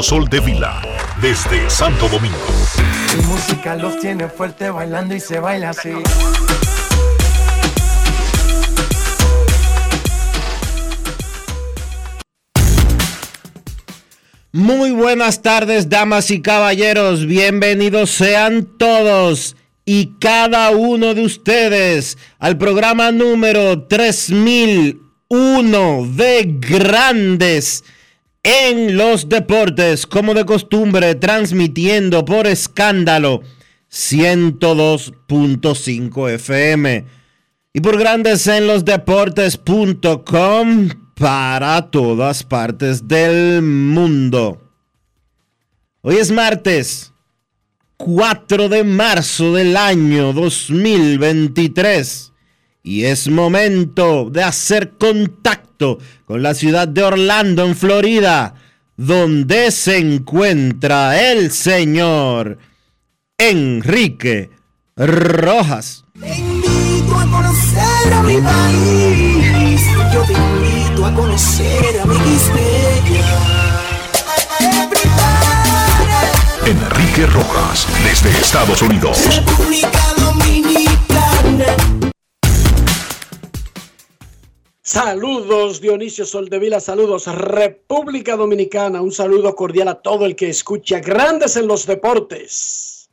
Sol de Vila, desde Santo Domingo. Mi música los tiene fuerte bailando y se baila así. Muy buenas tardes, damas y caballeros. Bienvenidos sean todos y cada uno de ustedes al programa número 3001 de Grandes en los deportes, como de costumbre, transmitiendo por escándalo 102.5 FM y por grandes en los deportes.com para todas partes del mundo. Hoy es martes 4 de marzo del año 2023 y es momento de hacer contacto con la ciudad de Orlando, en Florida, donde se encuentra el señor Enrique Rojas. Te invito a conocer a mi país. Yo te invito a conocer a mi Enrique Rojas, desde Estados Unidos. República Dominicana. Saludos Dionisio Soldevila, saludos República Dominicana, un saludo cordial a todo el que escucha Grandes en los Deportes.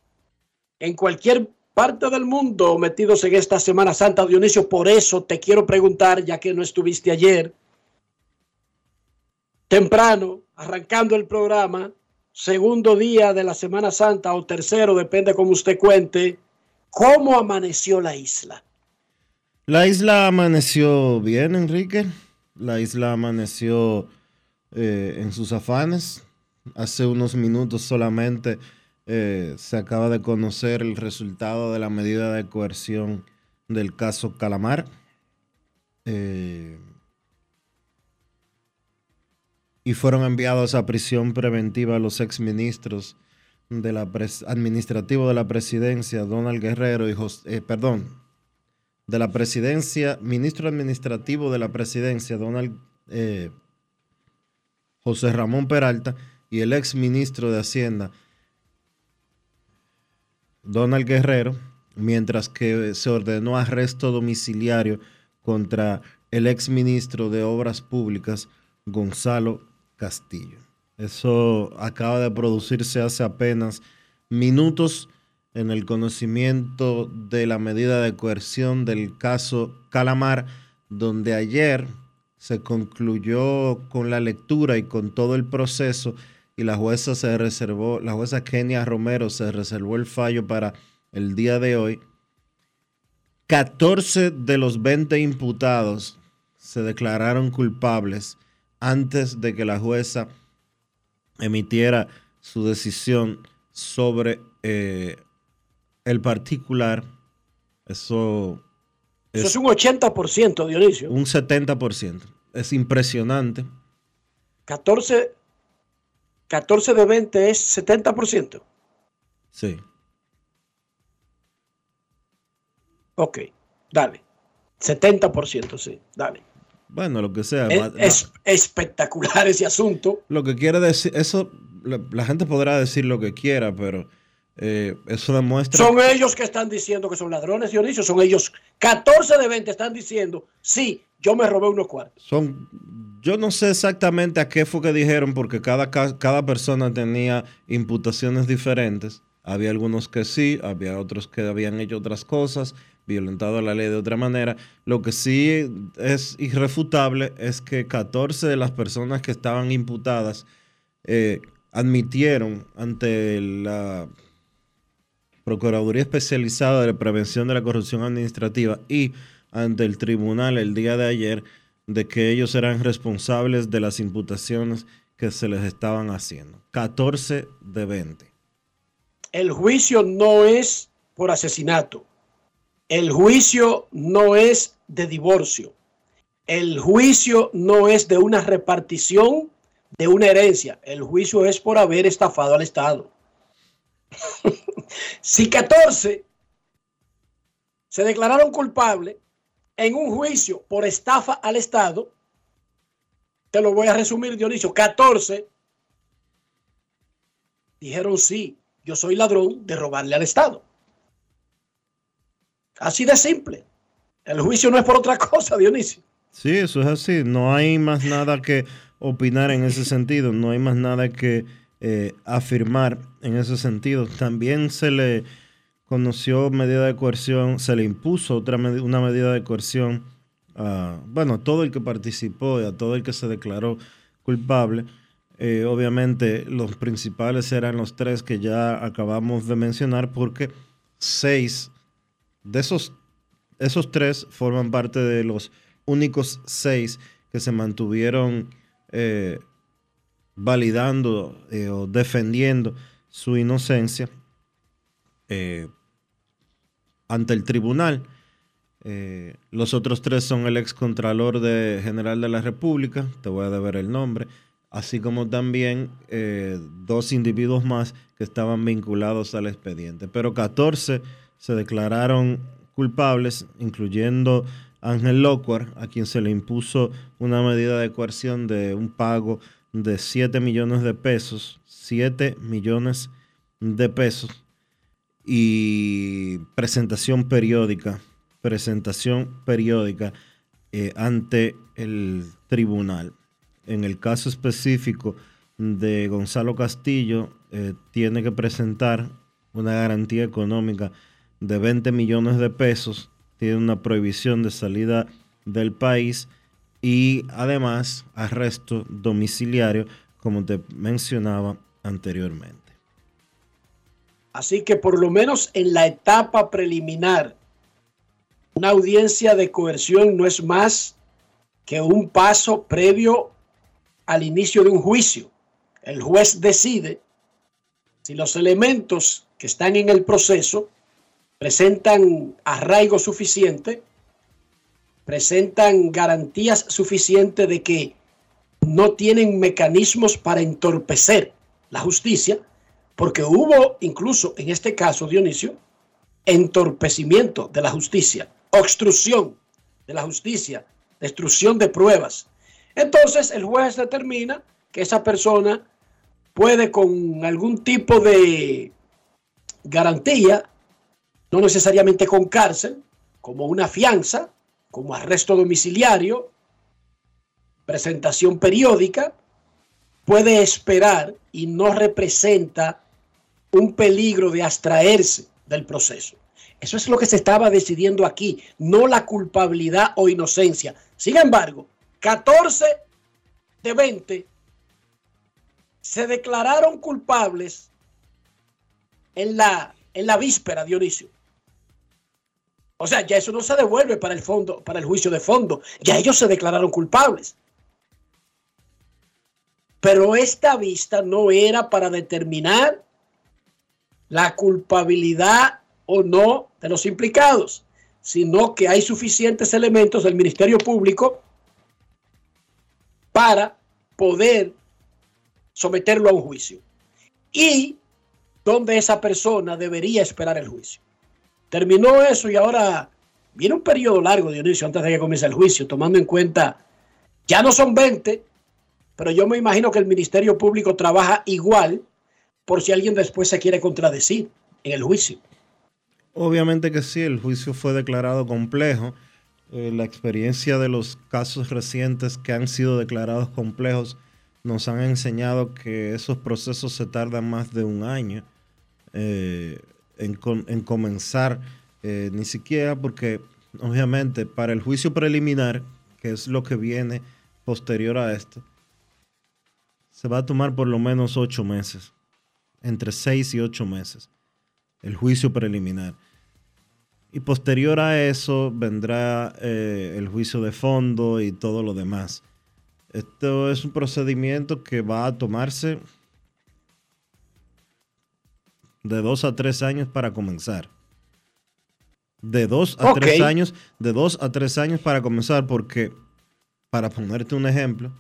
En cualquier parte del mundo metidos en esta Semana Santa, Dionisio, por eso te quiero preguntar, ya que no estuviste ayer, temprano, arrancando el programa, segundo día de la Semana Santa o tercero, depende como usted cuente, ¿cómo amaneció la isla? La isla amaneció bien, Enrique. La isla amaneció eh, en sus afanes. Hace unos minutos solamente eh, se acaba de conocer el resultado de la medida de coerción del caso Calamar. Eh, y fueron enviados a prisión preventiva los exministros de administrativo de la presidencia, Donald Guerrero y José, perdón, de la presidencia, ministro administrativo de la presidencia, Donald eh, José Ramón Peralta, y el ex ministro de Hacienda, Donald Guerrero, mientras que se ordenó arresto domiciliario contra el ex ministro de Obras Públicas, Gonzalo Castillo. Eso acaba de producirse hace apenas minutos en el conocimiento de la medida de coerción del caso Calamar, donde ayer se concluyó con la lectura y con todo el proceso y la jueza se reservó, la jueza Kenia Romero se reservó el fallo para el día de hoy. 14 de los 20 imputados se declararon culpables antes de que la jueza emitiera su decisión sobre eh, el particular, eso... Es, eso es un 80%, Dionisio. Un 70%. Es impresionante. 14, 14 de 20 es 70%. Sí. Ok, dale. 70%, sí, dale. Bueno, lo que sea. Es, espectacular ese asunto. Lo que quiere decir, eso, la gente podrá decir lo que quiera, pero Eh, eso demuestra. Son ellos que están diciendo que son ladrones, Dionisio. Son ellos. 14 de 20 están diciendo, sí, yo me robé unos cuartos. Son, yo no sé exactamente a qué fue que dijeron, porque cada, cada persona tenía imputaciones diferentes. Había algunos que sí, había otros que habían hecho otras cosas, violentado la ley de otra manera. Lo que sí es irrefutable es que 14 de las personas que estaban imputadas eh, admitieron ante la Procuraduría Especializada de Prevención de la Corrupción Administrativa y ante el tribunal el día de ayer de que ellos eran responsables de las imputaciones que se les estaban haciendo. 14 de 20. El juicio no es por asesinato. El juicio no es de divorcio. El juicio no es de una repartición de una herencia. El juicio es por haber estafado al Estado. si 14 se declararon culpables en un juicio por estafa al Estado, te lo voy a resumir, Dionisio, 14 dijeron sí, yo soy ladrón de robarle al Estado. Así de simple. El juicio no es por otra cosa, Dionisio. Sí, eso es así. No hay más nada que opinar en ese sentido. No hay más nada que eh, afirmar en ese sentido. También se le conoció medida de coerción, se le impuso otra una medida de coerción a, bueno, todo el que participó y a todo el que se declaró culpable. Eh, obviamente los principales eran los tres que ya acabamos de mencionar porque seis de esos, esos tres forman parte de los únicos seis que se mantuvieron eh, validando eh, o defendiendo su inocencia eh, ante el tribunal. Eh, los otros tres son el ex contralor de general de la República, te voy a deber el nombre, así como también dos individuos más que estaban vinculados al expediente. Pero 14 se declararon culpables, incluyendo Ángel Locuar, a quien se le impuso una medida de coerción de un pago de 7 millones de pesos, 7 millones de pesos y presentación periódica, presentación periódica eh, ante el tribunal. En el caso específico de Gonzalo Castillo, eh, tiene que presentar una garantía económica de 20 millones de pesos, tiene una prohibición de salida del país y además arresto domiciliario, como te mencionaba anteriormente. Así que por lo menos en la etapa preliminar, una audiencia de coerción no es más que un paso previo al inicio de un juicio. El juez decide si los elementos que están en el proceso presentan arraigo suficiente presentan garantías suficientes de que no tienen mecanismos para entorpecer la justicia, porque hubo incluso en este caso, Dionisio, entorpecimiento de la justicia, obstrucción de la justicia, destrucción de pruebas. Entonces el juez determina que esa persona puede con algún tipo de garantía, no necesariamente con cárcel, como una fianza, como arresto domiciliario, presentación periódica, puede esperar y no representa un peligro de abstraerse del proceso. Eso es lo que se estaba decidiendo aquí, no la culpabilidad o inocencia. Sin embargo, 14 de 20 se declararon culpables en la, en la víspera, Dionisio. O sea, ya eso no se devuelve para el fondo, para el juicio de fondo. Ya ellos se declararon culpables. Pero esta vista no era para determinar la culpabilidad o no de los implicados, sino que hay suficientes elementos del Ministerio Público para poder someterlo a un juicio. Y donde esa persona debería esperar el juicio. Terminó eso y ahora viene un periodo largo, Dionisio, antes de que comience el juicio, tomando en cuenta, ya no son 20, pero yo me imagino que el Ministerio Público trabaja igual por si alguien después se quiere contradecir. en el juicio. Obviamente que sí, el juicio fue declarado complejo. Eh, la experiencia de los casos recientes que han sido declarados complejos nos han enseñado que esos procesos se tardan más de un año eh, en, en, comenzar, eh, ni siquiera porque obviamente para el juicio preliminar, que es lo que viene posterior a esto, se va a tomar por lo menos ocho meses, entre seis y ocho meses, el juicio preliminar. Y posterior a eso vendrá eh, el juicio de fondo y todo lo demás. Esto es un procedimiento que va a tomarse de dos a tres años para comenzar. De dos a tres años, de dos a tres años para comenzar, porque, para ponerte un ejemplo,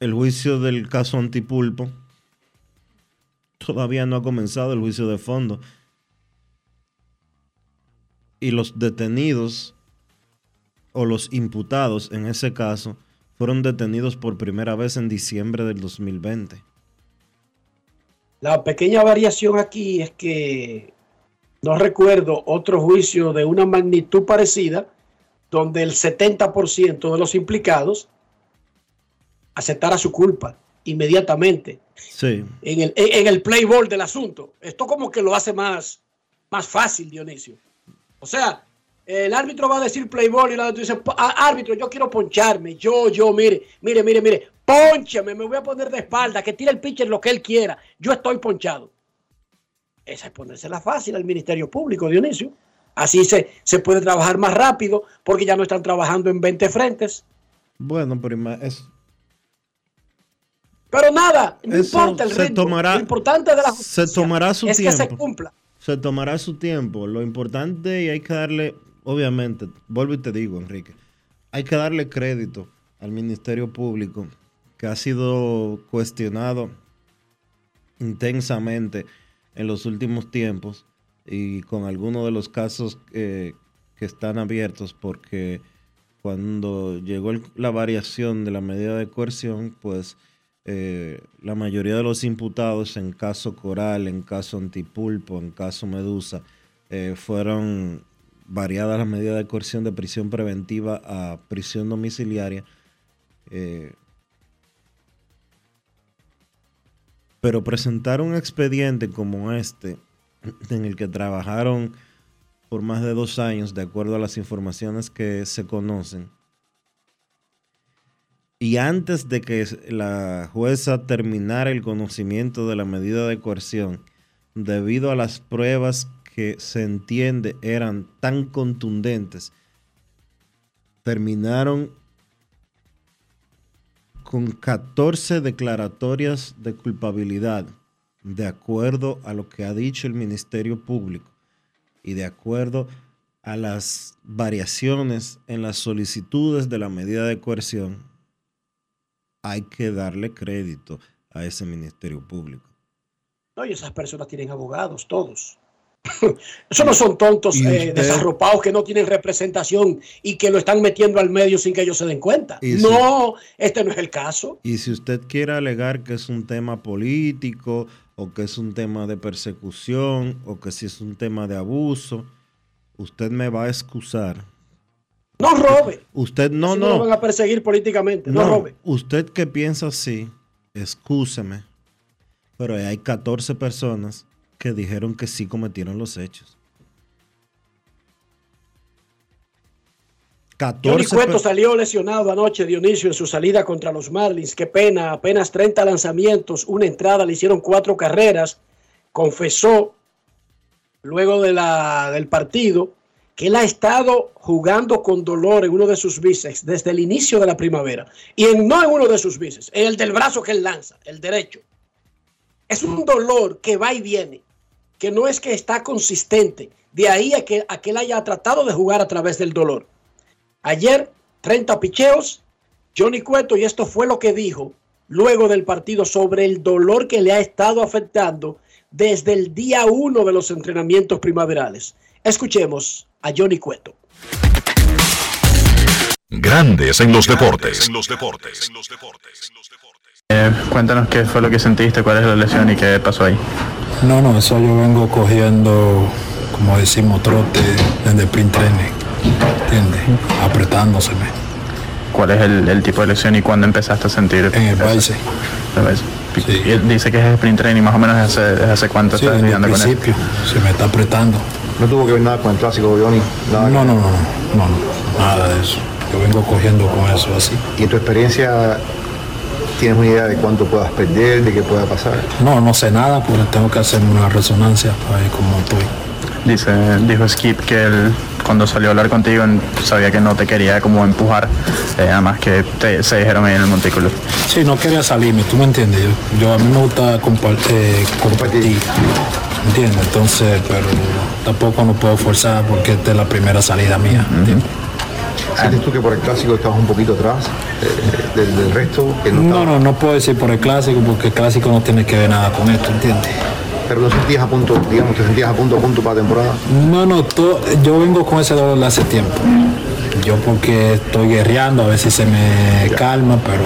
el juicio del caso Antipulpo todavía no ha comenzado el juicio de fondo. Y los detenidos o los imputados en ese caso fueron detenidos por primera vez en diciembre del 2020. La pequeña variación aquí es que no recuerdo otro juicio de una magnitud parecida donde el 70% de los implicados aceptara su culpa inmediatamente. Sí. En el, en el play ball del asunto. Esto como que lo hace más, más fácil, Dionisio. O sea, el árbitro va a decir play ball y el árbitro dice, árbitro, yo quiero poncharme. Yo, yo, mire, mire, mire, mire, ponchame, me voy a poner de espalda, que tire el pitcher lo que él quiera. Yo estoy ponchado. Esa es ponérsela fácil al Ministerio Público, Dionisio. Así se, se puede trabajar más rápido porque ya no están trabajando en 20 frentes. Bueno, pero es, pero nada, no importa el ritmo. Tomará, lo importante de la justicia se tomará su es tiempo. que se cumpla. Se tomará su tiempo. Lo importante y hay que darle, obviamente, vuelvo y te digo, Enrique, hay que darle crédito al Ministerio Público que ha sido cuestionado intensamente en los últimos tiempos y con algunos de los casos que están abiertos porque cuando llegó la variación de la medida de coerción, pues eh, la mayoría de los imputados en caso Coral, en caso Antipulpo, en caso Medusa, eh, fueron variadas las medidas de coerción de prisión preventiva a prisión domiciliaria. Eh, pero presentar un expediente como este, en el que trabajaron por más de dos años, de acuerdo a las informaciones que se conocen, y antes de que la jueza terminara el conocimiento de la medida de coerción, debido a las pruebas que se entiende eran tan contundentes, terminaron con 14 declaratorias de culpabilidad, de acuerdo a lo que ha dicho el Ministerio Público y de acuerdo a las variaciones en las solicitudes de la medida de coerción hay que darle crédito a ese Ministerio Público. No, y esas personas tienen abogados, todos. Eso no son tontos eh, desarropados que no tienen representación y que lo están metiendo al medio sin que ellos se den cuenta. No, este no es el caso. Y si usted quiere alegar que es un tema político o que es un tema de persecución o que si es un tema de abuso, usted me va a excusar no robe. Usted no, no. No van a perseguir políticamente. No, robe. Usted que piensa así, excúseme, pero hay 14 personas que dijeron que sí cometieron los hechos. 14 Cueto salió lesionado anoche, Dionisio, en su salida contra los Marlins. Qué pena, apenas 30 lanzamientos, una entrada, le hicieron cuatro carreras. Confesó luego de la, del partido que él ha estado jugando con dolor en uno de sus bíceps desde el inicio de la primavera. Y en, no en uno de sus bíceps, en el del brazo que él lanza, el derecho. Es un dolor que va y viene, que no es que está consistente. De ahí a que, a que él haya tratado de jugar a través del dolor. Ayer, 30 picheos, Johnny Cueto, y esto fue lo que dijo luego del partido sobre el dolor que le ha estado afectando desde el día uno de los entrenamientos primaverales. Escuchemos a Johnny Cueto. Grandes en los deportes. En los deportes. Eh, cuéntanos qué fue lo que sentiste, cuál es la lesión y qué pasó ahí. No, no, eso yo vengo cogiendo, como decimos, trote desde print training, ¿entiendes? Apretándoseme. ¿Cuál es el, el tipo de lesión y cuándo empezaste a sentir? En el bíceps. Sí. Dice que es sprint training, más o menos desde hace, hace cuánto Sí, estás lidiando con él. principio se me está apretando. No tuvo que ver nada con el clásico, Johnny. Nada No, no, no, no, no, no, nada de eso. Yo vengo cogiendo con eso así. ¿Y en tu experiencia tienes una idea de cuánto puedas perder, de qué pueda pasar? No, no sé nada porque tengo que hacerme una resonancia para ver cómo estoy. Dice, dijo Skip que él cuando salió a hablar contigo sabía que no te quería como empujar, eh, además que te- se dijeron ahí en el montículo. Sí, no quería salirme, tú me entiendes. Yo, yo a mí me gusta eh, compartir, ¿entiendes? Entonces, pero tampoco no puedo forzar porque esta es la primera salida mía, ¿entiendes? ¿Sientes tú que por el clásico estabas un poquito atrás eh, del, del resto? Que no, No, estaba- no, no puedo decir por el clásico porque el clásico no tiene que ver nada con esto, ¿entiendes? Pero no sentías a punto, digamos, te sentías a punto a punto para la temporada. No, no, to- yo vengo con ese dolor de hace tiempo. Yo porque estoy guerreando, a veces se me calma, pero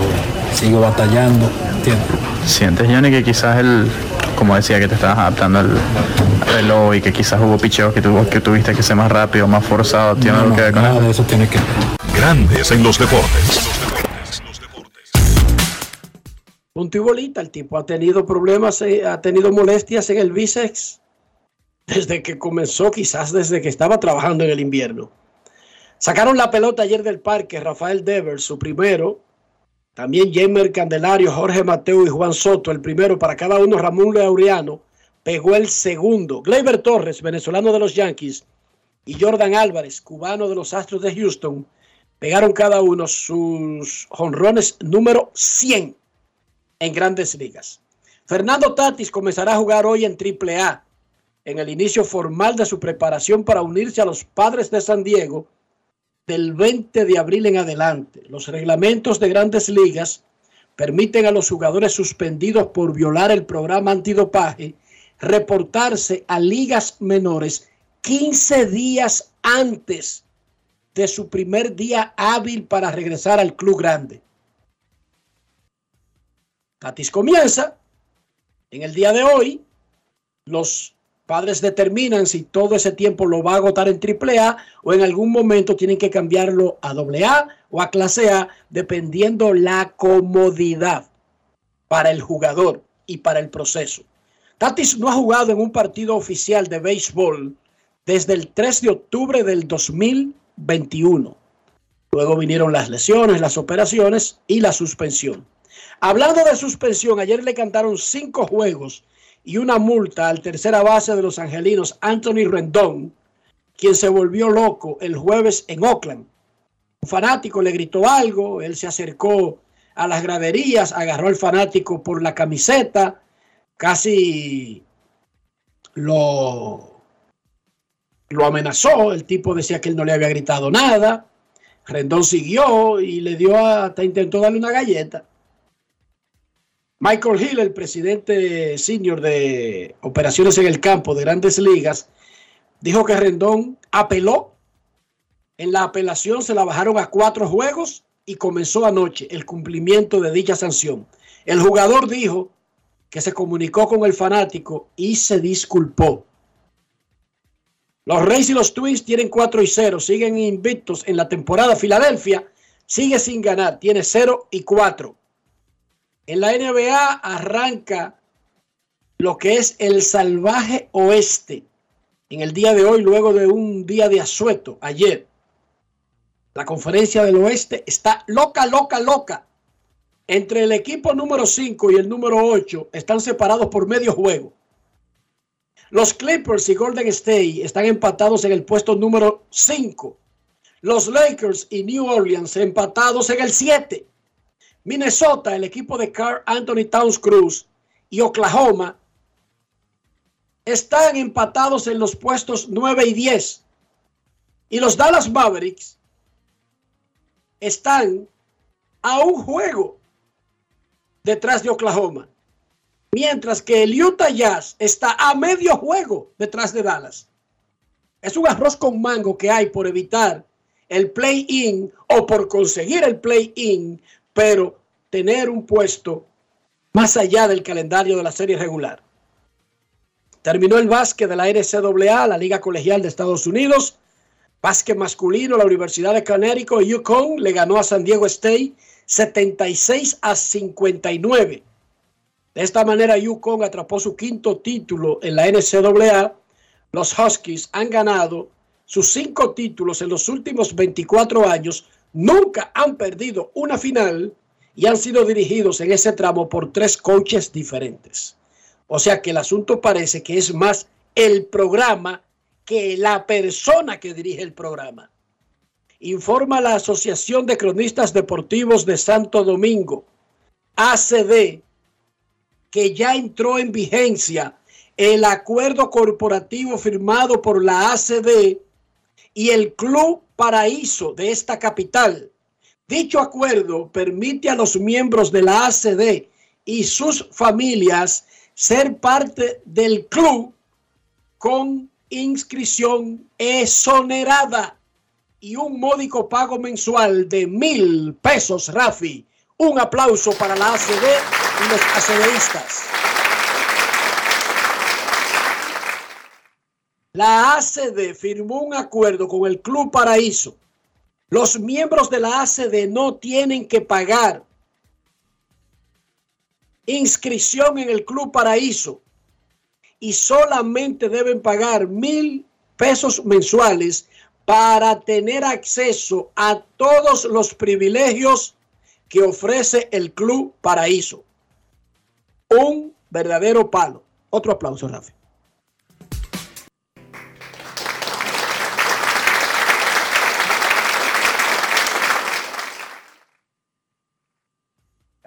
sigo batallando, ¿entiendes? ¿Sientes, Johnny, que quizás el, como decía, que te estabas adaptando al reloj y que quizás hubo picheos que, tuvo, que tuviste que ser más rápido, más forzado? ¿Tiene No, algo no, que ver con nada eso? de eso tiene que ver. Grandes en los deportes. Punto y bolita, el tipo ha tenido problemas, eh, ha tenido molestias en el bíceps desde que comenzó, quizás desde que estaba trabajando en el invierno. Sacaron la pelota ayer del parque, Rafael Devers, su primero. También Jamer Candelario, Jorge Mateo y Juan Soto, el primero para cada uno. Ramón Laureano pegó el segundo. Gleyber Torres, venezolano de los Yankees, y Jordan Álvarez, cubano de los Astros de Houston, pegaron cada uno sus jonrones número 100 en grandes ligas. Fernando Tatis comenzará a jugar hoy en AAA en el inicio formal de su preparación para unirse a los padres de San Diego del 20 de abril en adelante. Los reglamentos de grandes ligas permiten a los jugadores suspendidos por violar el programa antidopaje reportarse a ligas menores 15 días antes de su primer día hábil para regresar al club grande. Tatis comienza en el día de hoy. Los padres determinan si todo ese tiempo lo va a agotar en AAA o en algún momento tienen que cambiarlo a AA o a clase A, dependiendo la comodidad para el jugador y para el proceso. Tatis no ha jugado en un partido oficial de béisbol desde el 3 de octubre del 2021. Luego vinieron las lesiones, las operaciones y la suspensión. Hablando de suspensión, ayer le cantaron cinco juegos y una multa al tercera base de los angelinos, Anthony Rendón, quien se volvió loco el jueves en Oakland. Un fanático le gritó algo, él se acercó a las graderías, agarró al fanático por la camiseta, casi lo, lo amenazó, el tipo decía que él no le había gritado nada, Rendón siguió y le dio hasta intentó darle una galleta. Michael Hill, el presidente senior de operaciones en el campo de grandes ligas, dijo que Rendón apeló. En la apelación se la bajaron a cuatro juegos y comenzó anoche el cumplimiento de dicha sanción. El jugador dijo que se comunicó con el fanático y se disculpó. Los Rays y los Twins tienen 4 y 0, siguen invictos en la temporada. Filadelfia sigue sin ganar, tiene 0 y 4. En la NBA arranca lo que es el salvaje oeste en el día de hoy, luego de un día de asueto ayer. La conferencia del oeste está loca, loca, loca. Entre el equipo número 5 y el número 8 están separados por medio juego. Los Clippers y Golden State están empatados en el puesto número 5. Los Lakers y New Orleans empatados en el 7. Minnesota, el equipo de Carl Anthony Towns Cruz y Oklahoma están empatados en los puestos 9 y 10. Y los Dallas Mavericks están a un juego detrás de Oklahoma. Mientras que el Utah Jazz está a medio juego detrás de Dallas. Es un arroz con mango que hay por evitar el play-in o por conseguir el play-in, pero tener un puesto más allá del calendario de la serie regular. Terminó el básquet de la NCAA, la Liga Colegial de Estados Unidos. Básquet masculino, la Universidad de Connecticut, Yukon, le ganó a San Diego State 76 a 59. De esta manera, Yukon atrapó su quinto título en la NCAA. Los Huskies han ganado sus cinco títulos en los últimos 24 años. Nunca han perdido una final y han sido dirigidos en ese tramo por tres coaches diferentes. O sea que el asunto parece que es más el programa que la persona que dirige el programa. Informa la Asociación de Cronistas Deportivos de Santo Domingo, ACD, que ya entró en vigencia el acuerdo corporativo firmado por la ACD y el Club Paraíso de esta capital. Dicho acuerdo permite a los miembros de la ACD y sus familias ser parte del club con inscripción exonerada y un módico pago mensual de mil pesos, Rafi. Un aplauso para la ACD y los ACDistas. La ACD firmó un acuerdo con el Club Paraíso. Los miembros de la ACD no tienen que pagar inscripción en el Club Paraíso y solamente deben pagar mil pesos mensuales para tener acceso a todos los privilegios que ofrece el Club Paraíso. Un verdadero palo. Otro aplauso, Rafi.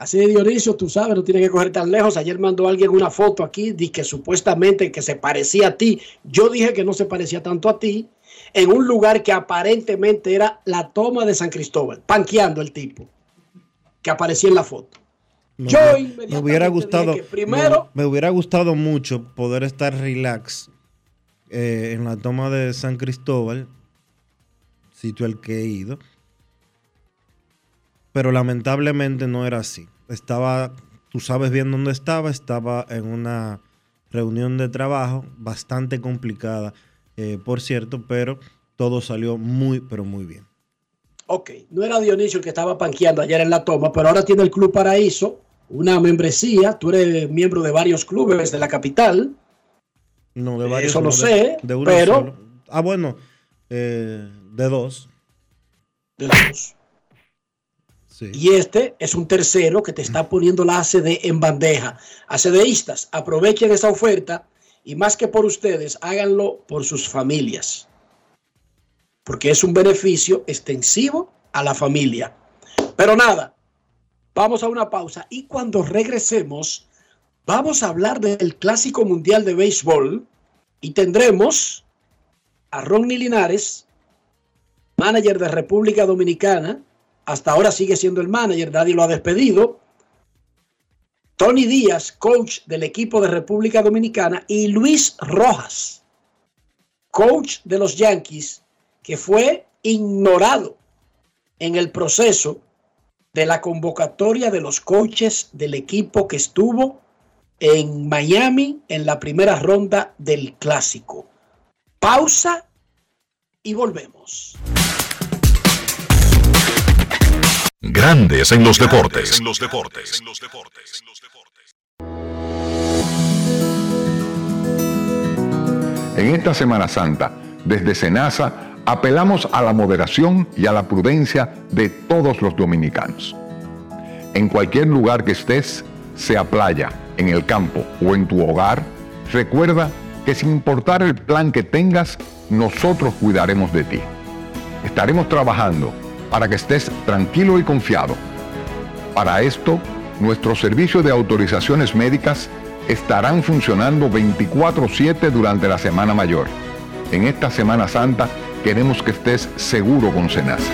Así de Dionisio, tú sabes, no tiene que coger tan lejos. Ayer mandó alguien una foto aquí de que supuestamente que se parecía a ti. Yo dije que no se parecía tanto a ti en un lugar que aparentemente era la toma de San Cristóbal, panqueando el tipo que aparecía en la foto. Me, Yo me hubiera gustado, primero, me, hubiera gustado mucho poder estar relax eh, en la toma de San Cristóbal, sitio al que he ido pero lamentablemente no era así. Estaba, tú sabes bien dónde estaba, estaba en una reunión de trabajo bastante complicada, eh, por cierto, pero todo salió muy, pero muy bien. Ok, no era Dionisio el que estaba panqueando ayer en la toma, pero ahora tiene el Club Paraíso, una membresía, tú eres miembro de varios clubes de la capital. No, de varios. Eso lo sé, pero... Ah, bueno, eh, de dos. De dos. Y este es un tercero que te está poniendo la ACD en bandeja. ACDistas, aprovechen esa oferta y más que por ustedes, háganlo por sus familias. Porque es un beneficio extensivo a la familia. Pero nada, vamos a una pausa y cuando regresemos, vamos a hablar del Clásico Mundial de Béisbol y tendremos a Ronnie Linares, manager de República Dominicana, hasta ahora sigue siendo el manager, nadie lo ha despedido. Tony Díaz, coach del equipo de República Dominicana, y Luis Rojas, coach de los Yankees, que fue ignorado en el proceso de la convocatoria de los coaches del equipo que estuvo en Miami en la primera ronda del clásico. Pausa y volvemos. Grandes en los deportes. En los deportes. En esta Semana Santa, desde Senasa, apelamos a la moderación y a la prudencia de todos los dominicanos. En cualquier lugar que estés, sea playa, en el campo o en tu hogar, recuerda que sin importar el plan que tengas, nosotros cuidaremos de ti. Estaremos trabajando para que estés tranquilo y confiado. Para esto, nuestros servicios de autorizaciones médicas estarán funcionando 24/7 durante la Semana Mayor. En esta Semana Santa queremos que estés seguro con Senasa.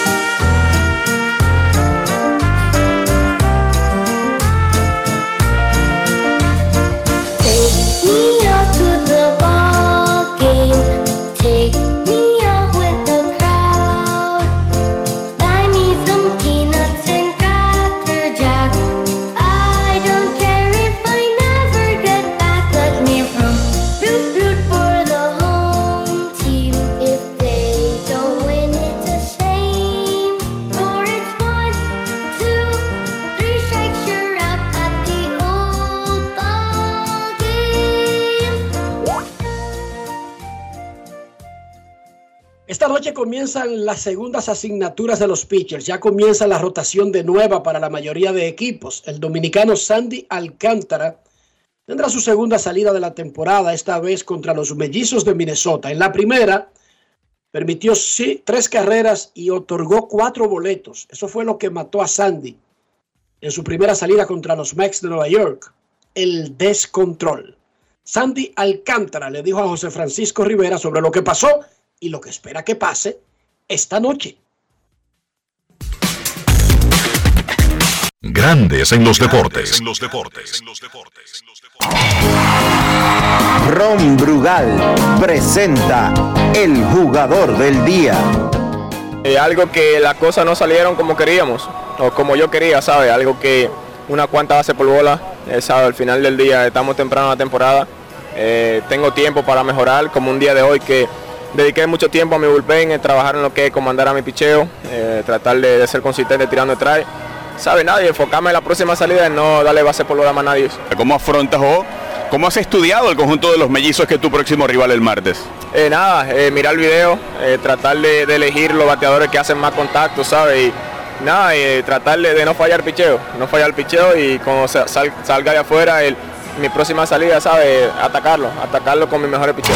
noche comienzan las segundas asignaturas de los pitchers. Ya comienza la rotación de nueva para la mayoría de equipos. El dominicano Sandy Alcántara tendrá su segunda salida de la temporada, esta vez contra los mellizos de Minnesota. En la primera, permitió sí, tres carreras y otorgó cuatro boletos. Eso fue lo que mató a Sandy en su primera salida contra los Mets de Nueva York. El descontrol. Sandy Alcántara le dijo a José Francisco Rivera sobre lo que pasó y lo que espera que pase esta noche. Grandes en los deportes. Ron Brugal presenta el jugador del día. Eh, algo que las cosas no salieron como queríamos o como yo quería, ¿sabe? Algo que una cuanta base por bola, eh, ¿sabe? Al final del día estamos temprano en la temporada. Eh, tengo tiempo para mejorar, como un día de hoy que dediqué mucho tiempo a mi bullpen, en trabajar en lo que es comandar a mi picheo, eh, tratar de, de ser consistente tirando detrás. ¿Sabe? Nadie, enfocarme en la próxima salida y no darle base por más a nadie. ¿Cómo afrontas o cómo has estudiado el conjunto de los mellizos que es tu próximo rival el martes? Eh, nada, eh, mirar el video, tratar de, de elegir los bateadores que hacen más contacto, ¿sabes? Y nada, eh, tratar de, no fallar picheo, no fallar picheo y cuando sa- sal- salga de afuera, el- mi próxima salida, ¿sabes? Atacarlo, atacarlo con mi mejor picheo.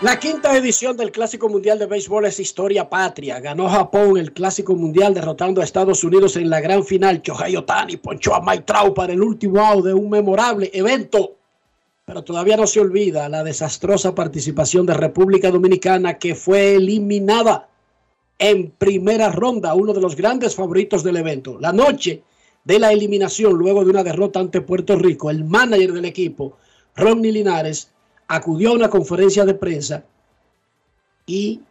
La quinta edición del Clásico Mundial de Béisbol es historia patria. Ganó Japón el Clásico Mundial derrotando a Estados Unidos en la gran final. Shohei Otani ponchó a Mike para el último out de un memorable evento. Pero todavía no se olvida la desastrosa participación de República Dominicana que fue eliminada en primera ronda, uno de los grandes favoritos del evento. La noche de la eliminación, luego de una derrota ante Puerto Rico, el manager del equipo, Ronnie Linares, acudió a una conferencia de prensa y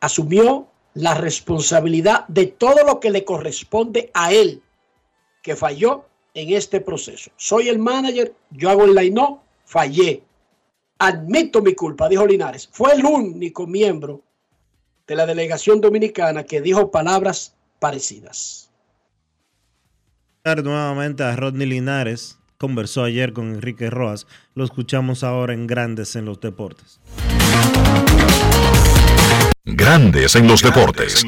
asumió la responsabilidad de todo lo que le corresponde a él, que falló en este proceso. Soy el manager, yo hago el line fallé. Admito mi culpa, dijo Linares. Fue el único miembro de la delegación dominicana que dijo palabras parecidas. Nuevamente a Rodney Linares, conversó ayer con Enrique Roas, lo escuchamos ahora en Grandes en los Deportes. Grandes en los deportes.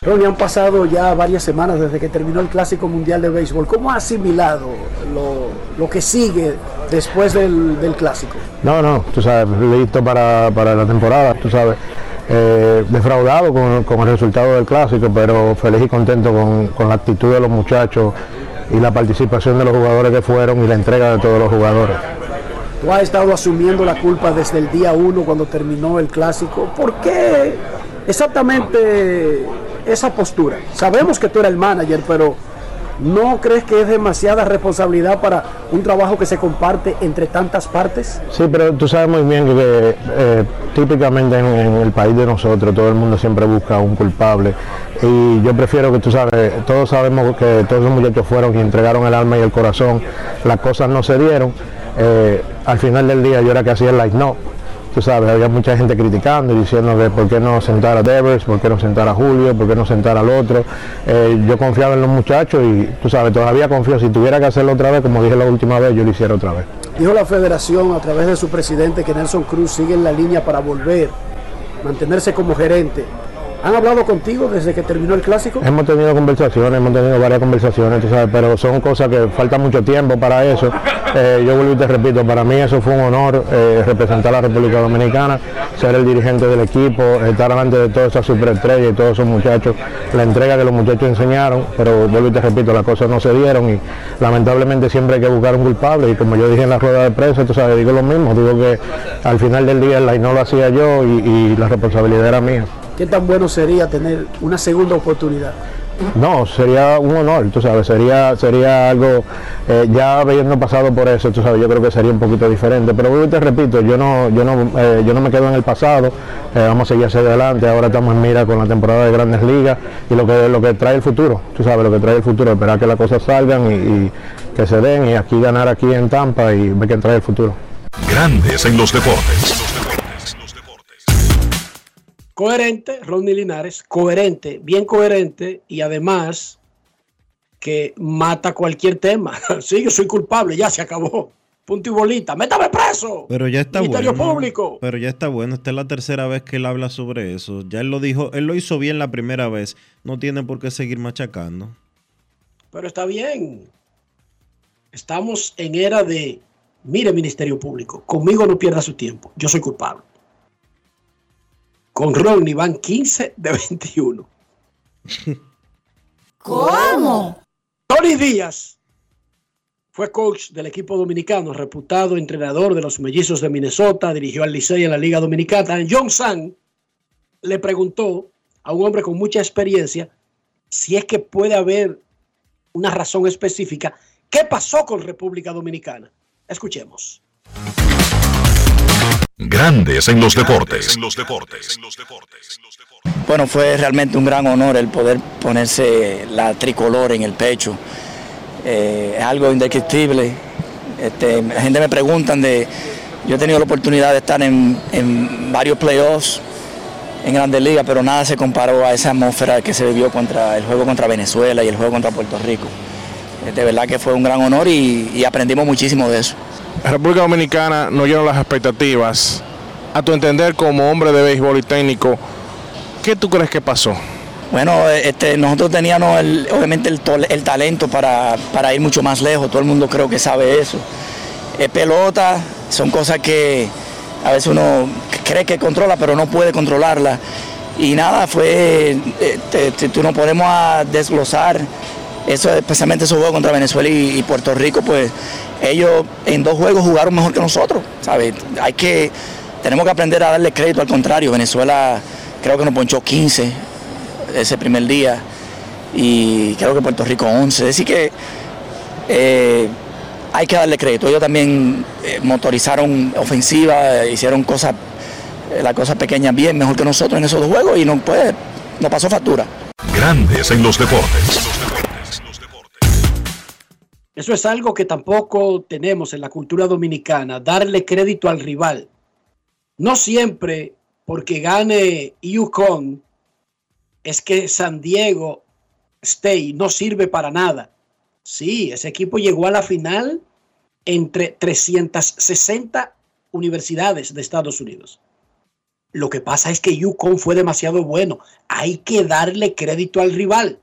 Ronnie, han pasado ya varias semanas desde que terminó el Clásico Mundial de Béisbol. ¿Cómo ha asimilado lo, lo que sigue después del, del Clásico? No, no, tú sabes, listo para, para la temporada, tú sabes. Eh, defraudado con, con el resultado del clásico, pero feliz y contento con, con la actitud de los muchachos y la participación de los jugadores que fueron y la entrega de todos los jugadores. Tú has estado asumiendo la culpa desde el día uno cuando terminó el Clásico. ¿Por qué exactamente esa postura? Sabemos que tú eres el manager, pero ¿no crees que es demasiada responsabilidad para un trabajo que se comparte entre tantas partes? Sí, pero tú sabes muy bien que eh, típicamente en, el país de nosotros todo el mundo siempre busca un culpable. Y yo prefiero que tú sabes, todos sabemos que todos los muchachos fueron y entregaron el alma y el corazón, las cosas no se dieron, eh, al final del día yo era que hacía el like no, tú sabes, había mucha gente criticando y diciendo por qué no sentar a Devers, por qué no sentar a Julio, por qué no sentar al otro. Eh, yo confiaba en los muchachos y tú sabes, todavía confío, si tuviera que hacerlo otra vez, como dije la última vez, yo lo hiciera otra vez. Dijo la federación a través de su presidente que Nelson Cruz sigue en la línea para volver, mantenerse como gerente. ¿Han hablado contigo desde que terminó el clásico? Hemos tenido conversaciones, hemos tenido varias conversaciones, pero son cosas que falta mucho tiempo para eso. Eh, yo vuelvo y te repito, para mí eso fue un honor eh, representar a la República Dominicana, ser el dirigente del equipo, estar delante de todas esas superestrellas y todos esos muchachos, la entrega que los muchachos enseñaron, pero vuelvo y te repito, las cosas no se dieron y lamentablemente siempre hay que buscar un culpable y como yo dije en la rueda de prensa, tú sabes, digo lo mismo, digo que al final del día line no lo hacía yo y la responsabilidad era mía. ¿Qué tan bueno sería tener una segunda oportunidad? No, sería un honor, tú sabes, sería, sería algo, eh, ya habiendo pasado por eso, tú sabes, yo creo que sería un poquito diferente, pero vuelvo y te repito, yo no, yo no, eh, yo no me quedo en el pasado, eh, vamos a seguir hacia adelante, ahora estamos en mira con la temporada de Grandes Ligas y lo que, lo que trae el futuro, tú sabes, lo que trae el futuro, esperar que las cosas salgan y, y que se den y aquí ganar aquí en Tampa y ver qué trae el futuro. Grandes en los deportes. Coherente, Rodney Linares, coherente, bien coherente y además que mata cualquier tema. sí, yo soy culpable, ya se acabó. Punto y bolita, métame preso. Pero ya está Ministerio bueno. Público. Pero ya está bueno. Esta es la tercera vez que él habla sobre eso. Ya él lo dijo, él lo hizo bien la primera vez. No tiene por qué seguir machacando. Pero está bien. Estamos en era de, mire Ministerio Público, conmigo no pierda su tiempo, yo soy culpable. Con Rodney van 15 de 21. ¿Cómo? Tony Díaz fue coach del equipo dominicano, reputado entrenador de los mellizos de Minnesota, dirigió al Licey en la Liga Dominicana. John San le preguntó a un hombre con mucha experiencia si es que puede haber una razón específica. ¿Qué pasó con República Dominicana? Escuchemos. Grandes en los deportes. Bueno, fue realmente un gran honor el poder ponerse la tricolor en el pecho. Eh, es algo indescriptible. Este, la gente me preguntan de, yo he tenido la oportunidad de estar en, en varios playoffs en Grandes Ligas, pero nada se comparó a esa atmósfera que se vivió contra el juego contra Venezuela y el juego contra Puerto Rico. Eh, De verdad que fue un gran honor y, y aprendimos muchísimo de eso. República Dominicana no llenó las expectativas. A tu entender, como hombre de béisbol y técnico, ¿qué tú crees que pasó? Bueno, este, nosotros teníamos el- obviamente el, talento para, ir mucho más lejos, todo el mundo creo que sabe eso. Eh, pelota son cosas que a veces uno cree que controla, pero no puede controlarla. Y nada, fue, eh, tú no podemos desglosar eso, especialmente esos juegos contra Venezuela y, Puerto Rico, pues ellos en dos juegos jugaron mejor que nosotros, ¿sabes? Hay que, tenemos que aprender a darle crédito al contrario. Venezuela creo que nos ponchó 15 ese primer día y creo que Puerto Rico 11. Es decir que eh, hay que darle crédito. Ellos también eh, motorizaron ofensiva, hicieron cosas, eh, las cosas pequeñas bien, mejor que nosotros en esos dos juegos y no puede, no pasó factura. Grandes en los deportes. Eso es algo que tampoco tenemos en la cultura dominicana, darle crédito al rival. No siempre porque gane Yukon es que San Diego State no sirve para nada. Sí, ese equipo llegó a la final entre 360 universidades de Estados Unidos. Lo que pasa es que Yukon fue demasiado bueno. Hay que darle crédito al rival.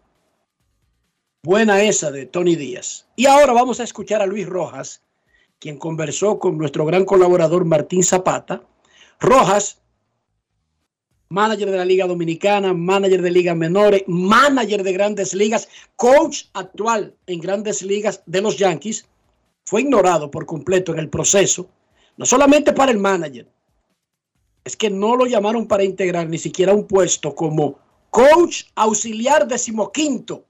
Buena esa de Tony Díaz. Y ahora vamos a escuchar a Luis Rojas, quien conversó con nuestro gran colaborador Martín Zapata. Rojas, manager de la Liga Dominicana, manager de ligas menores, manager de grandes ligas, coach actual en grandes ligas de los Yankees, fue ignorado por completo en el proceso, no solamente para el manager, es que no lo llamaron para integrar ni siquiera un puesto como coach auxiliar decimoquinto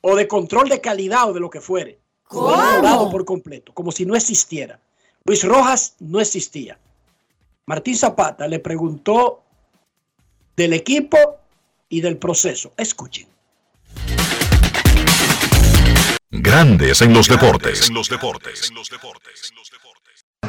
o de control de calidad o de lo que fuere. Fue ignorado por completo, como si no existiera. Luis Rojas no existía. Martín Zapata le preguntó del equipo y del proceso. Escuchen. Grandes en los deportes.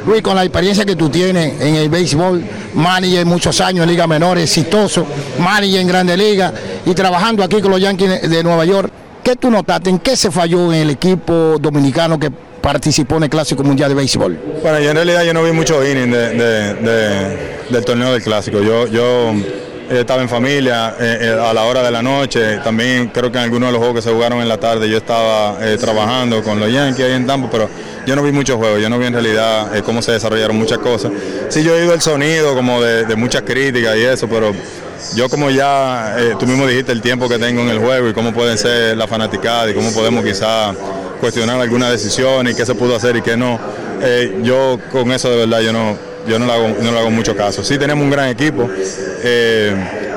Luis, con la experiencia que tú tienes en el béisbol, manager muchos años en Liga Menor, exitoso, manager en Grande Liga y trabajando aquí con los Yankees de Nueva York, ¿qué tú notaste? ¿En qué se falló en el equipo dominicano que participó en el Clásico Mundial de Béisbol? Bueno, yo en realidad yo no vi mucho inning de, de- de- del torneo del Clásico. Yo, yo eh, estaba en familia eh, eh, a la hora de la noche. También creo que en algunos de los juegos que se jugaron en la tarde yo estaba trabajando con los Yankees ahí en Tampa, pero yo no vi muchos juegos. Yo no vi en realidad cómo se desarrollaron muchas cosas. Sí, yo he oído el sonido como de muchas críticas y eso, pero yo como ya eh, tú mismo dijiste el tiempo que tengo en el juego y cómo pueden ser la fanaticada y cómo podemos quizá cuestionar alguna decisión y qué se pudo hacer y qué no. eh, yo con eso de verdad yo no, yo no le hago, no hago mucho caso. Sí tenemos un gran equipo. eh,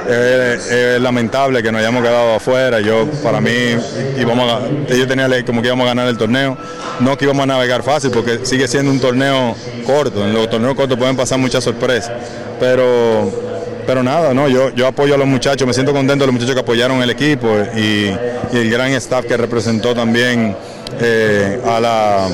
es, lamentable que nos hayamos quedado afuera. Yo para mí íbamos a, yo tenía como que íbamos a ganar el torneo. No que íbamos a navegar fácil porque sigue siendo un torneo corto. En los torneos cortos pueden pasar muchas sorpresas. Pero pero nada, no, yo, yo apoyo a los muchachos, me siento contento de los muchachos que apoyaron el equipo y, el gran staff que representó también eh, a la,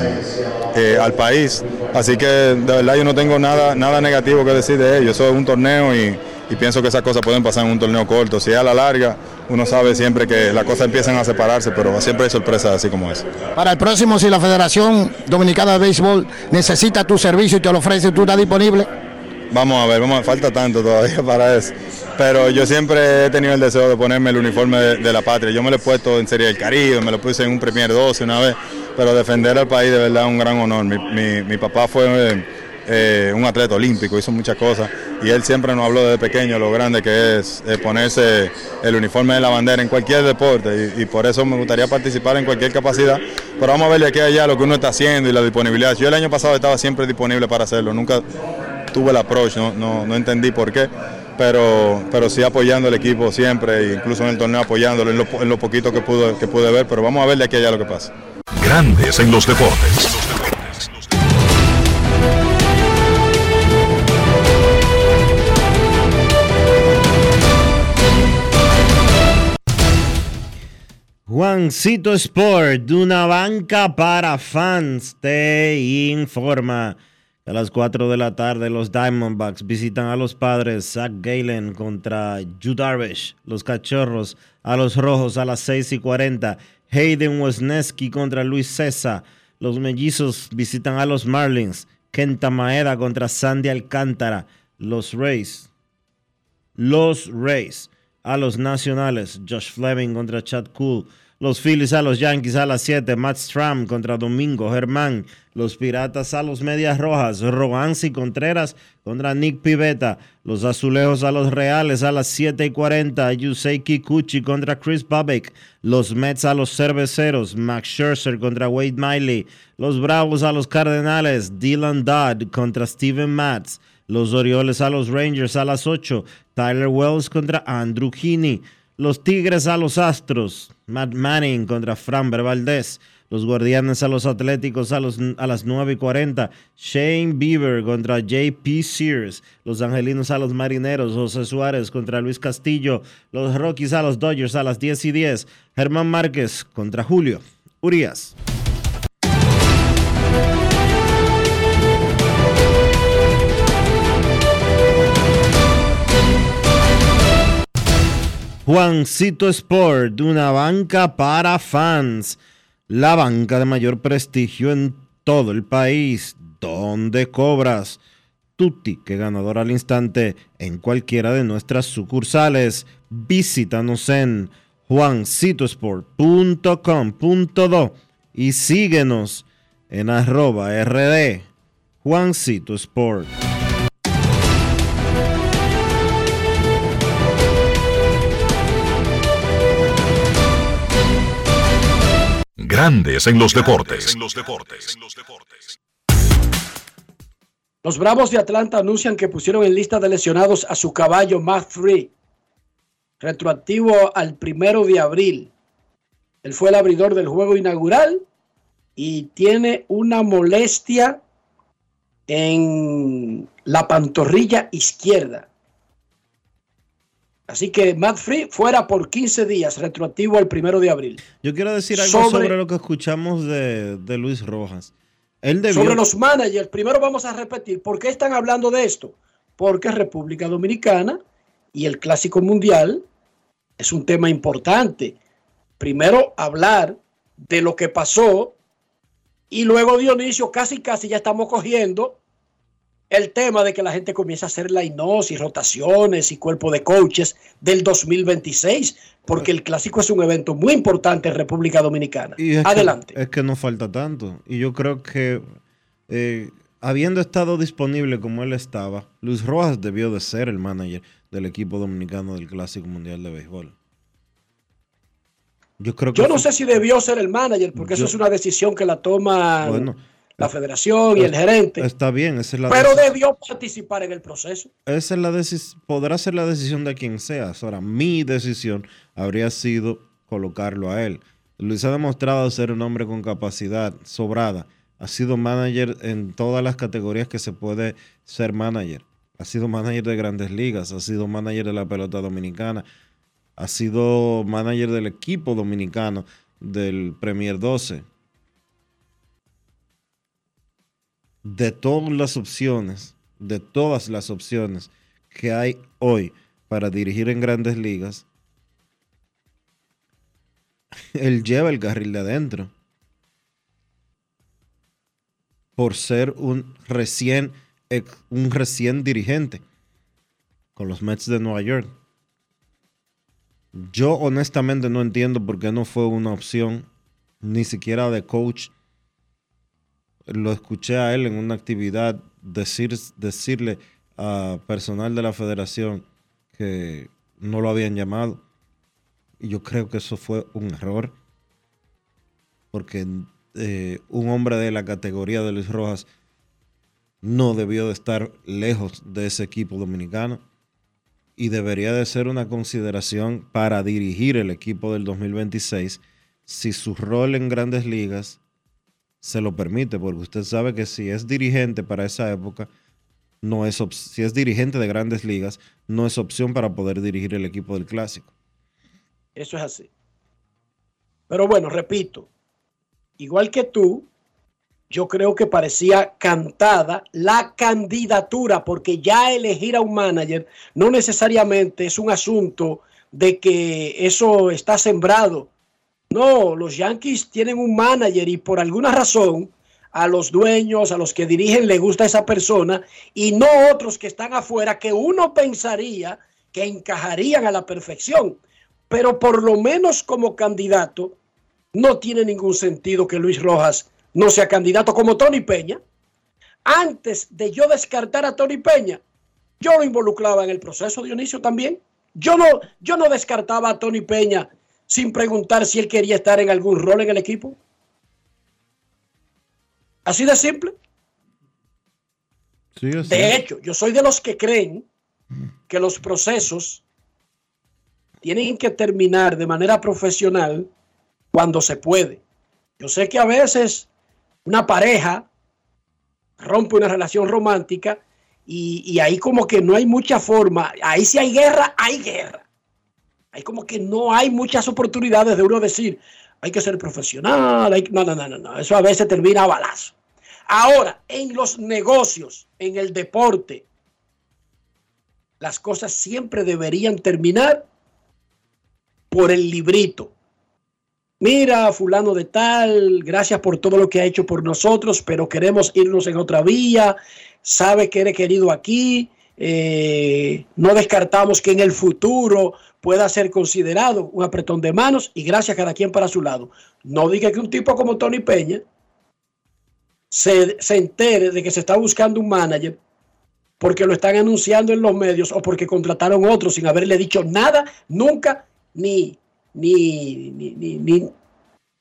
eh, al país. Así que de verdad yo no tengo nada, nada negativo que decir de ellos. Eso es un torneo y, y pienso que esas cosas pueden pasar en un torneo corto. Si es a la larga, uno sabe siempre que las cosas empiezan a separarse, pero siempre hay sorpresas así como esa. Para el próximo, si la Federación Dominicana de Béisbol necesita tu servicio y te lo ofrece, ¿tú estás disponible? Vamos a ver, vamos, falta tanto todavía para eso. Pero yo siempre he tenido el deseo de ponerme el uniforme de, la patria. Yo me lo he puesto en Serie del Caribe, me lo puse en un Premier 12 una vez, pero defender al país de verdad es un gran honor. Mi, mi- mi papá fue eh, un atleta olímpico, hizo muchas cosas y él siempre nos habló desde pequeño lo grande que es eh, ponerse el uniforme de la bandera en cualquier deporte y, y por eso me gustaría participar en cualquier capacidad. Pero vamos a ver de aquí a allá lo que uno está haciendo y la disponibilidad. Yo el año pasado estaba siempre disponible para hacerlo, nunca tuve el approach, no, no, no entendí por qué, pero, pero sí apoyando al equipo siempre, e incluso en el torneo apoyándolo en lo, en lo poquito que pude, que pude ver, pero vamos a ver de aquí a allá lo que pasa. Grandes en los deportes. Juancito Sport, de una banca para fans, te informa. A las 4 de la tarde, los Diamondbacks visitan a los padres Zach Galen contra Yu Darvish. Los cachorros a los rojos a las 6 y 40. Hayden Wesneski contra Luis César. Los mellizos visitan a los Marlins. Kenta Maeda contra Sandy Alcántara. Los Rays los Rays a los Nacionales, Josh Fleming contra Chad Cool, los Phillies a los Yankees a las 7, Matt Stram contra Domingo Germán, los Piratas a los Medias Rojas, Rogansi Contreras contra Nick Pivetta, los Azulejos a los Reales a las 7 y 40, Yusei Kikuchi contra Chris Babek, los Mets a los Cerveceros, Max Scherzer contra Wade Miley, los Bravos a los Cardenales, Dylan Dodd contra Steven Matz, los Orioles a los Rangers a las 8. Tyler Wells contra Andrew Heaney. Los Tigres a los Astros. Matt Manning contra Framber Valdez. Los Guardianes a los Atléticos a, las 9 y 40. Shane Bieber contra JP Sears. Los Angelinos a los Marineros. José Suárez contra Luis Castillo. Los Rockies a los Dodgers a las 10 y 10. Germán Márquez contra Julio Urias. Juancito Sport, una banca para fans, la banca de mayor prestigio en todo el país, donde cobras tu ticket ganador al instante en cualquiera de nuestras sucursales. Visítanos en juancitosport.com.do y síguenos en arroba rd Juancito Sport. Grandes en los deportes. Los Bravos de Atlanta anuncian que pusieron en lista de lesionados a su caballo Matt Free, retroactivo al primero de abril. Él fue el abridor del juego inaugural y tiene una molestia en la pantorrilla izquierda. Así que Matt Free fuera por 15 días, retroactivo al primero de abril. Yo quiero decir algo sobre, lo que escuchamos de, de Luis Rojas. Él debió- Sobre los managers, primero vamos a repetir, ¿por qué están hablando de esto? Porque República Dominicana y el Clásico Mundial es un tema importante. Primero hablar de lo que pasó y luego Dionisio casi casi ya estamos cogiendo el tema de que la gente comienza a hacer la hipnosis, rotaciones y cuerpo de coaches del 2026, porque el Clásico es un evento muy importante en República Dominicana. Y es que- Adelante. es que no falta tanto. Y yo creo que eh, habiendo estado disponible como él estaba, Luis Rojas debió de ser el manager del equipo dominicano del Clásico Mundial de Béisbol. Yo creo que Yo no fue- sé si debió ser el manager, porque Yo- eso es una decisión que la toma Bueno, la federación y el gerente. Está bien, esa es la Pero debió participar en el proceso. esa es la decis- podrá ser la decisión de quien sea. Ahora, mi decisión habría sido colocarlo a él. Luis ha demostrado ser un hombre con capacidad sobrada. Ha sido manager en todas las categorías que se puede ser manager. Ha sido manager de grandes ligas, ha sido manager de la pelota dominicana, ha sido manager del equipo dominicano del Premier 12. De todas las opciones, de todas las opciones que hay hoy para dirigir en grandes ligas, él lleva el carril de adentro. Por ser un recién, un recién dirigente con los Mets de Nueva York. Yo honestamente no entiendo por qué no fue una opción ni siquiera de coach lo escuché a él en una actividad decir, decirle a personal de la federación que no lo habían llamado. Y yo creo que eso fue un error. Porque eh, un hombre de la categoría de Luis Rojas no debió de estar lejos de ese equipo dominicano. Y debería de ser una consideración para dirigir el equipo del 2026 si su rol en grandes ligas se lo permite, porque usted sabe que si es dirigente para esa época, no es si es dirigente de grandes ligas, no es opción para poder dirigir el equipo del clásico. Eso es así. Pero bueno, repito, igual que tú, yo creo que parecía cantada la candidatura, porque ya elegir a un manager no necesariamente es un asunto de que eso está sembrado. No, los Yankees tienen un manager y por alguna razón a los dueños, a los que dirigen, le gusta esa persona y no otros que están afuera que uno pensaría que encajarían a la perfección. Pero por lo menos como candidato, no tiene ningún sentido que Luis Rojas no sea candidato como Tony Peña. Antes de yo descartar a Tony Peña, yo lo involucraba en el proceso, Dionisio, también. Yo no, yo no descartaba a Tony Peña sin preguntar si él quería estar en algún rol en el equipo. Así de simple. De hecho, yo soy de los que creen que los procesos tienen que terminar de manera profesional cuando se puede. Yo sé que a veces una pareja rompe una relación romántica y, y ahí como que no hay mucha forma. Ahí si hay guerra, hay guerra. Ahí como que no hay muchas oportunidades de uno decir, hay que ser profesional. hay que-". No, no, no, no, no. Eso a veces termina a balazo. Ahora, en los negocios, en el deporte, las cosas siempre deberían terminar por el librito. Mira, fulano de tal, gracias por todo lo que ha hecho por nosotros, pero queremos irnos en otra vía. Sabe que eres querido aquí. eh, no descartamos que en el futuro pueda ser considerado un apretón de manos y gracias cada quien para su lado. No diga que un tipo como Tony Peña se, se entere de que se está buscando un manager porque lo están anunciando en los medios o porque contrataron otro sin haberle dicho nada, nunca, ni, ni, ni, ni,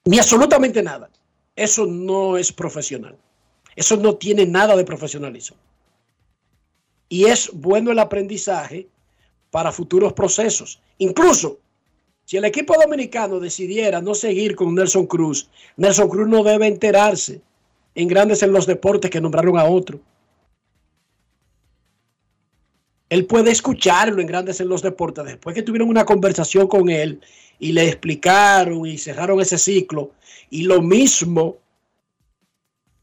ni absolutamente nada. Eso no es profesional. Eso no tiene nada de profesionalismo. Y es bueno el aprendizaje para futuros procesos. Incluso si el equipo dominicano decidiera no seguir con Nelson Cruz, Nelson Cruz no debe enterarse en grandes en los deportes que nombraron a otro. Él puede escucharlo en grandes en los deportes. Después que tuvieron una conversación con él y le explicaron y cerraron ese ciclo. Y lo mismo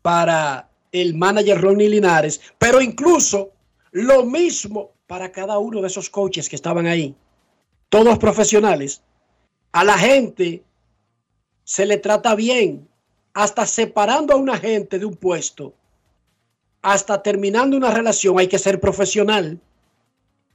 para el manager Ronnie Linares, pero incluso lo mismo para cada uno de esos coaches que estaban ahí. Todos profesionales. A la gente se le trata bien, hasta separando a una gente de un puesto, hasta terminando una relación, hay que ser profesional.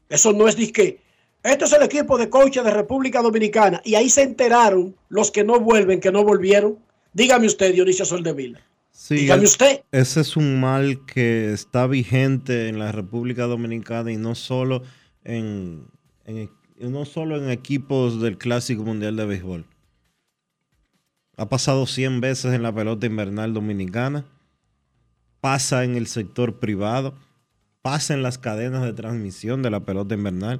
Eso no es disque. Este es el equipo de coaches de República Dominicana. Y ahí se enteraron los que no vuelven, que no volvieron. Dígame usted, Dionisio Soldevila. Sí, Dígame usted. Ese es un mal que está vigente en la República Dominicana y no solo en, en- no solo en equipos del Clásico Mundial de Béisbol. Ha pasado 100 veces en la pelota invernal dominicana. Pasa en el sector privado. Pasa en las cadenas de transmisión de la pelota invernal.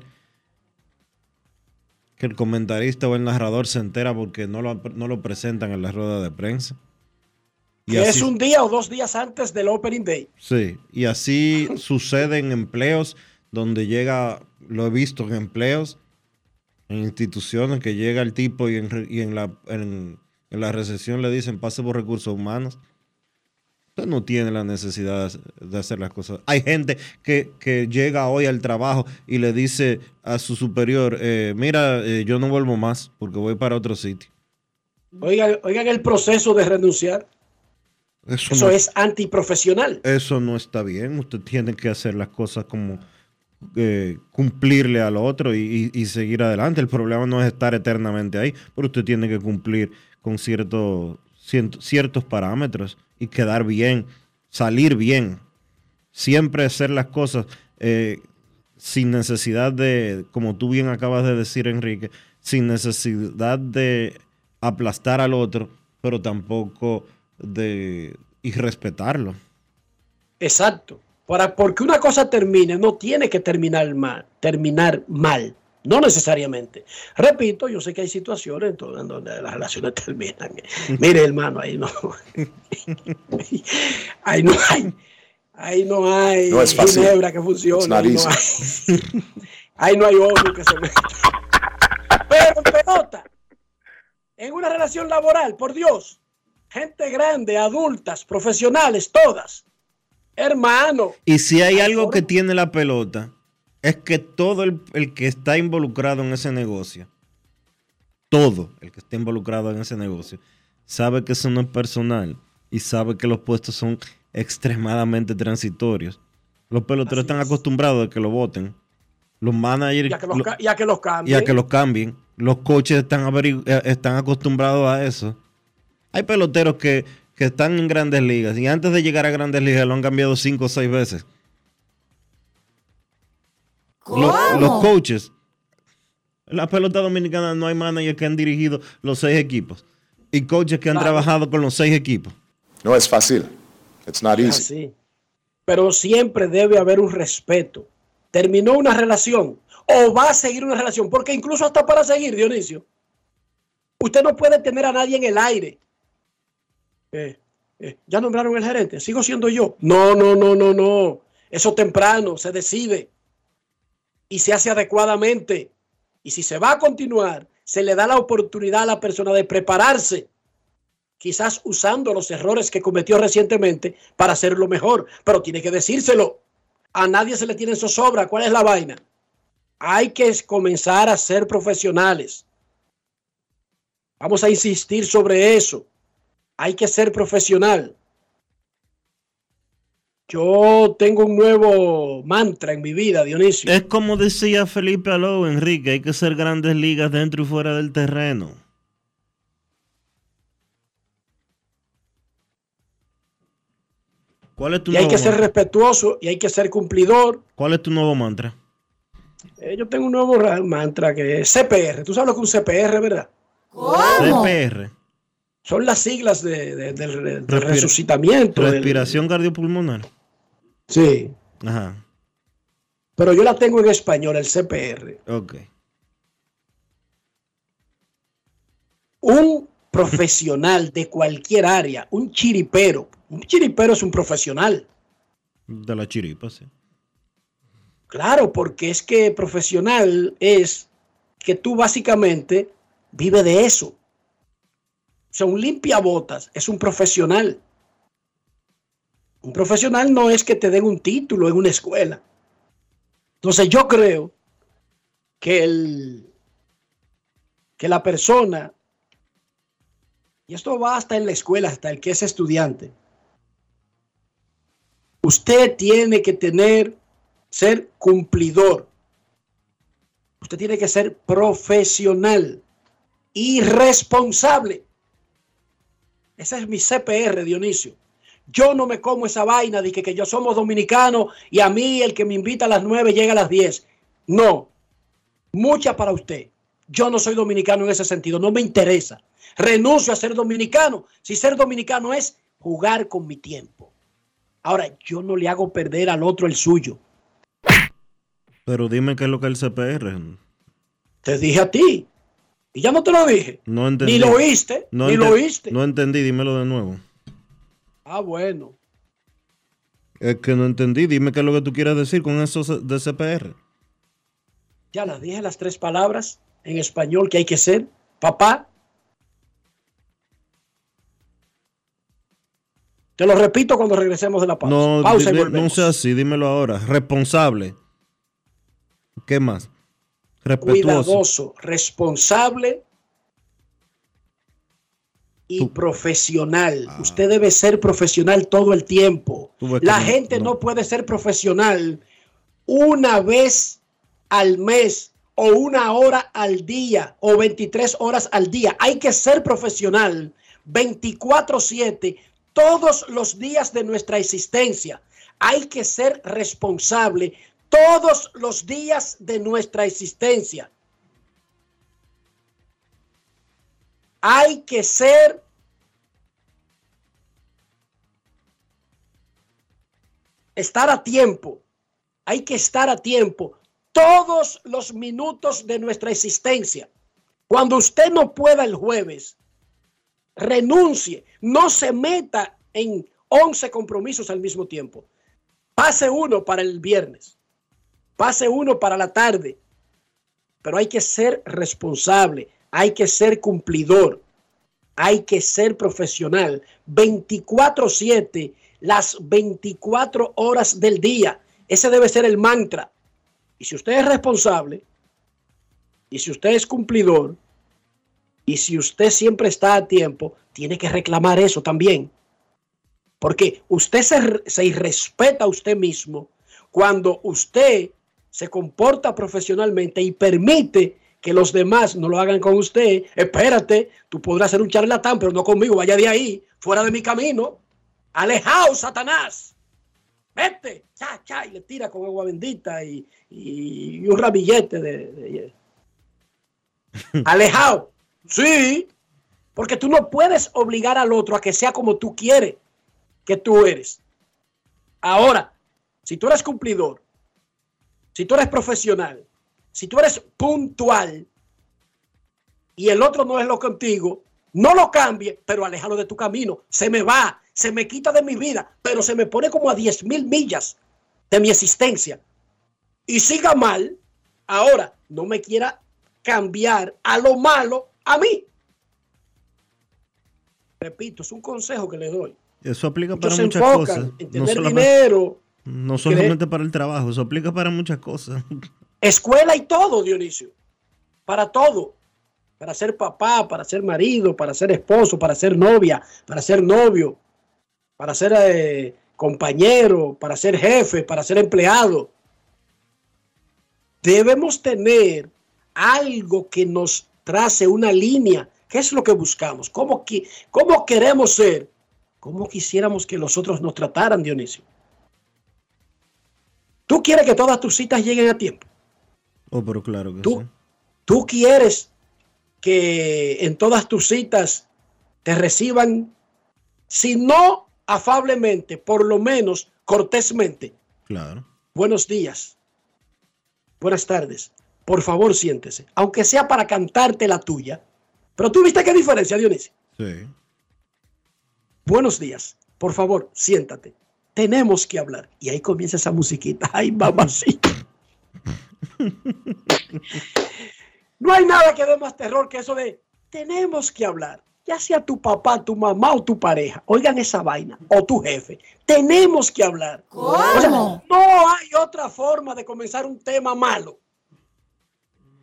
Que el comentarista o el narrador se entera porque no lo, no lo presentan en la rueda de prensa. Y Que es un día o dos días antes del Opening Day. Sí, y así sucede en empleos donde llega, lo he visto en empleos, en instituciones que llega el tipo y en, y en la, en, en la recesión le dicen pase por recursos humanos. Usted no tiene la necesidad de hacer las cosas. Hay gente que, que llega hoy al trabajo y le dice a su superior, eh, mira, eh, yo no vuelvo más porque voy para otro sitio. Oigan, oigan el proceso de renunciar. Eso, Eso no- es antiprofesional. Eso no está bien. Usted tiene que hacer las cosas como eh, cumplirle al otro y, y- y seguir adelante. El problema no es estar eternamente ahí, pero usted tiene que cumplir con ciertos ciento- ciertos parámetros y quedar bien, salir bien. Siempre hacer las cosas eh, sin necesidad de, como tú bien acabas de decir, Enrique, sin necesidad de aplastar al otro, pero tampoco de irrespetarlo. Exacto. Para, porque una cosa termine, no tiene que terminar mal, terminar mal. No necesariamente. Repito, yo sé que hay situaciones en donde las relaciones terminan. Mire, hermano, ahí no. ahí no hay. Ahí no hay No es fácil. ginebra que funcione. Ahí no hay, ahí no hay odio que se meta. Pero en pelota, en una relación laboral, por Dios, gente grande, adultas, profesionales, todas. Hermano, Y si hay algo que tiene la pelota, es que todo el, el que está involucrado en ese negocio, todo el que está involucrado en ese negocio, sabe que eso no es personal y sabe que los puestos son extremadamente transitorios. Los peloteros están acostumbrados a que lo voten. Los managers ya que los, lo- ca- ya que los y cambien. a que los cambien. Los coaches están, eh, están acostumbrados a eso. Hay peloteros que, que están en grandes ligas y antes de llegar a grandes ligas lo han cambiado cinco o seis veces. Los, los coaches. En la pelota dominicana no hay managers que han dirigido los seis equipos y coaches que han Claro. trabajado con los seis equipos. No es fácil. It's not easy. así. Pero siempre debe haber un respeto. Terminó una relación o va a seguir una relación, porque incluso hasta para seguir, Dionisio, usted no puede tener a nadie en el aire. Eh, eh, ya nombraron el gerente, sigo siendo yo. No, no, no, no, no. Eso temprano se decide y se hace adecuadamente. Y si se va a continuar, se le da la oportunidad a la persona de prepararse quizás usando los errores que cometió recientemente para hacerlo mejor, pero tiene que decírselo. A nadie se le tiene zozobra. ¿Cuál es la vaina? Hay que comenzar a ser profesionales. Vamos a insistir sobre eso. Hay que ser profesional. Yo tengo un nuevo mantra en mi vida, Dionisio. Es como decía Felipe Alou, Enrique, hay que ser grandes ligas dentro y fuera del terreno. ¿Cuál es tu Y hay que ser respetuoso y hay que ser cumplidor. ¿Cuál es tu nuevo mantra? Eh, yo tengo un nuevo ra- mantra que es CPR. Tú sabes lo que es un CPR, ¿verdad? CPR. Son las siglas de- Respira- resucitamiento. del- Respiración cardiopulmonar. sí, Ajá. pero yo la tengo en español, el CPR. Ok. Un profesional de cualquier área, un chiripero. Un chiripero es un profesional. De la chiripa, sí. Claro, porque es que profesional es que tú básicamente vives de eso. O sea, un limpiabotas es un profesional. Un profesional no es que te den un título en una escuela. Entonces yo creo que el que la persona y esto va hasta en la escuela, hasta el que es estudiante. Usted tiene que tener ser cumplidor. Usted tiene que ser profesional y responsable. Ese es mi CPR, Dionisio. Yo no me como esa vaina de que, que yo somos dominicanos y a mí el que me invita a las 9 llega a las 10. No. Mucha para usted. Yo no soy dominicano en ese sentido. No me interesa. Renuncio a ser dominicano. Si ser dominicano es jugar con mi tiempo. Ahora, yo no le hago perder al otro el suyo. Pero dime qué es lo que es el CPR. Te dije a ti. Y ya no te lo dije. No entendí. Ni lo oíste, No ni lo oíste. No entendí, dímelo de nuevo. Ah, bueno. Es que no entendí, dime qué es lo que tú quieres decir con eso de CPR. Ya las dije las tres palabras en español que hay que ser. Papá. Te lo repito cuando regresemos de la pausa. No, pausa dile- no sea así, dímelo ahora. Responsable. ¿Qué más? Respetuoso. Cuidadoso, responsable y profesional. Usted debe ser profesional todo el tiempo. La no- gente no puede ser profesional una vez al mes o una hora al día o 23 horas al día. Hay que ser profesional 24/7 todos los días de nuestra existencia. Hay que ser responsable todos los días de nuestra existencia. Hay que ser estar a tiempo. Hay que estar a tiempo todos los minutos de nuestra existencia. Cuando usted no pueda el jueves, renuncie, no se meta en 11 compromisos al mismo tiempo. Pase uno para el viernes, pase uno para la tarde, pero hay que ser responsable, hay que ser cumplidor, hay que ser profesional 24/7, las 24 horas del día. Ese debe ser el mantra. Y si usted es responsable, y si usted es cumplidor, y si usted siempre está a tiempo, tiene que reclamar eso también. Porque usted se, se irrespeta a usted mismo cuando usted se comporta profesionalmente y permite que los demás no lo hagan con usted. Espérate, tú podrás ser un charlatán, pero no conmigo. Vaya de ahí, fuera de mi camino. Alejao, Satanás. Vete, cha, cha, y le tira con agua bendita y, y- y un ramillete de, de- Alejao. Sí, porque tú no puedes obligar al otro a que sea como tú quieres que tú eres. Ahora, si tú eres cumplidor, si tú eres profesional, si tú eres puntual y el otro no es lo contigo, no lo cambie, pero aléjalo de tu camino. Se me va, se me quita de mi vida, pero se me pone como a 10 mil millas de mi existencia. Y siga mal, ahora no me quiera cambiar a lo malo a mí. Repito, es un consejo que le doy. Eso aplica para muchas enfocan cosas. en tener dinero, no solamente para el trabajo, eso aplica para muchas cosas. escuela y todo, Dionisio. Para todo. para ser papá, para ser marido, para ser esposo, para ser novia, para ser novio, para ser eh, compañero, para ser jefe, para ser empleado. Debemos tener algo que nos trace una línea. ¿Qué es lo que buscamos? ¿Cómo, cómo queremos ser? ¿Cómo quisiéramos que los otros nos trataran, Dionisio? ¿Tú quieres que todas tus citas lleguen a tiempo? Oh, pero claro que Tú, sí. tú quieres que en todas tus citas te reciban, si no afablemente, por lo menos cortésmente. Claro. Buenos días. Buenas tardes. Por favor, siéntese. Aunque sea para cantarte la tuya. Pero tú viste qué diferencia, Dionisio. Sí. Buenos días. Por favor, siéntate. Tenemos que hablar. Y ahí comienza esa musiquita. Ay, mamacita. No hay nada que dé más terror que eso de tenemos que hablar. Ya sea tu papá, tu mamá o tu pareja. Oigan esa vaina. O tu jefe. Tenemos que hablar. O sea, no hay otra forma de comenzar un tema malo.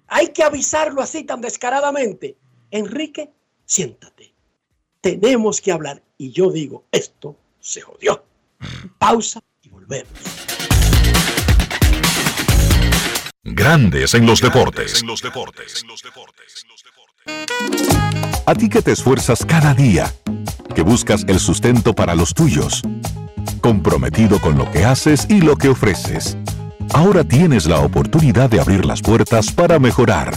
Hay que avisarlo así tan descaradamente. Enrique, siéntate. Tenemos que hablar. Y yo digo, esto se jodió. Pausa y volvemos. Grandes en los deportes. A ti que te esfuerzas cada día, que buscas el sustento para los tuyos, comprometido con lo que haces y lo que ofreces. Ahora tienes la oportunidad de abrir las puertas para mejorar,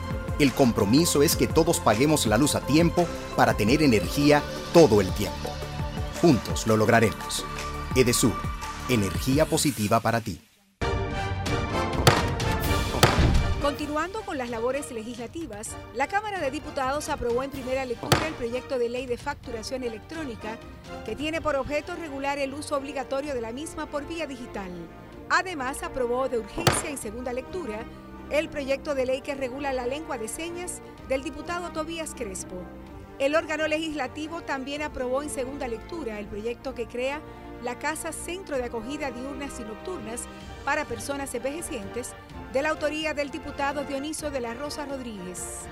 El compromiso es que todos paguemos la luz a tiempo para tener energía todo el tiempo. Juntos lo lograremos. Edesur, energía positiva para ti. Continuando con las labores legislativas, la Cámara de Diputados aprobó en primera lectura el proyecto de ley de facturación electrónica que tiene por objeto regular el uso obligatorio de la misma por vía digital. Además, aprobó de urgencia en segunda lectura el proyecto de ley que regula la lengua de señas del diputado Tobías Crespo. El órgano legislativo también aprobó en segunda lectura el proyecto que crea la Casa Centro de Acogida Diurnas y Nocturnas para Personas Envejecientes, de la autoría del diputado Dioniso de la Rosa Rodríguez.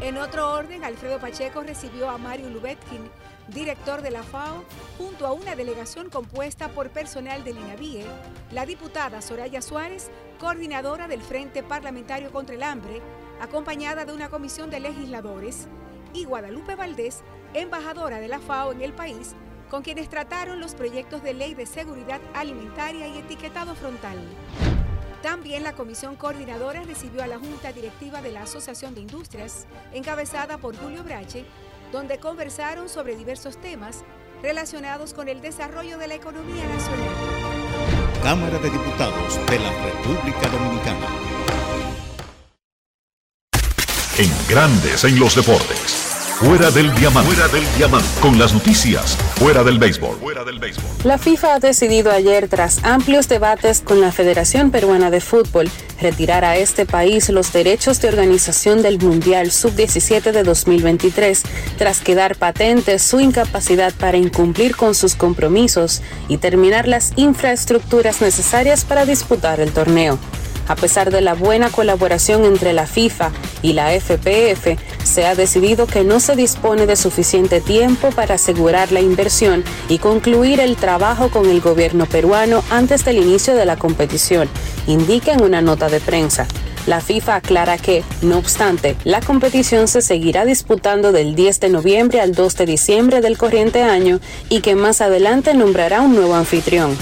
En otro orden, Alfredo Pacheco recibió a Mario Lubetkin, director de la FAO, junto a una delegación compuesta por personal del INAVIE, la diputada Soraya Suárez, coordinadora del Frente Parlamentario contra el Hambre, acompañada de una comisión de legisladores, y Guadalupe Valdés, embajadora de la FAO en el país, con quienes trataron los proyectos de ley de seguridad alimentaria y etiquetado frontal. También la comisión coordinadora recibió a la Junta Directiva de la Asociación de Industrias, encabezada por Julio Brache, donde conversaron sobre diversos temas relacionados con el desarrollo de la economía nacional. Cámara de Diputados de la República Dominicana. En Grandes en los Deportes. Fuera del diamante. Fuera del. Con las noticias. Fuera del béisbol. Fuera del béisbol. La FIFA ha decidido ayer, tras amplios debates con la Federación Peruana de Fútbol, retirar a este país los derechos de organización del Mundial Sub-17 de 2023, tras quedar patente su incapacidad para incumplir con sus compromisos y terminar las infraestructuras necesarias para disputar el torneo. A pesar de la buena colaboración entre la FIFA y la FPF, se ha decidido que no se dispone de suficiente tiempo para asegurar la inversión y concluir el trabajo con el gobierno peruano antes del inicio de la competición, indica en una nota de prensa. La FIFA aclara que, no obstante, la competición se seguirá disputando del 10 de noviembre al 2 de diciembre del corriente año y que más adelante nombrará un nuevo anfitrión.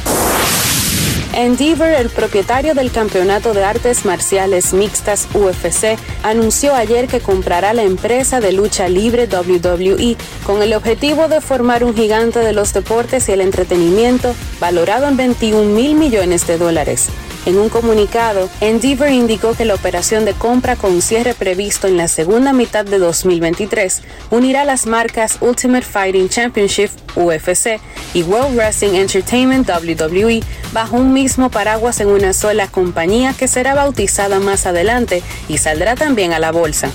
Endeavor, el propietario del Campeonato de Artes Marciales Mixtas UFC, anunció ayer que comprará la empresa de lucha libre WWE con el objetivo de formar un gigante de los deportes y el entretenimiento valorado en 21 mil millones de dólares. En un comunicado, Endeavor indicó que la operación de compra con cierre previsto en la segunda mitad de 2023 unirá las marcas Ultimate Fighting Championship UFC y World Wrestling Entertainment WWE bajo un mismo paraguas en una sola compañía que será bautizada más adelante y saldrá también a la bolsa.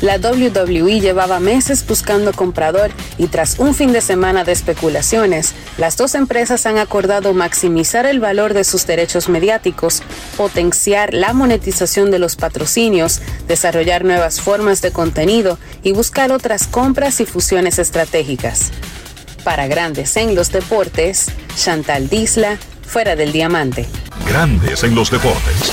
La WWE llevaba meses buscando comprador y tras un fin de semana de especulaciones, las dos empresas han acordado maximizar el valor de sus derechos mediáticos, potenciar la monetización de los patrocinios, desarrollar nuevas formas de contenido y buscar otras compras y fusiones estratégicas. Para grandes en los deportes, Chantal Disla, fuera del diamante. Grandes en los deportes.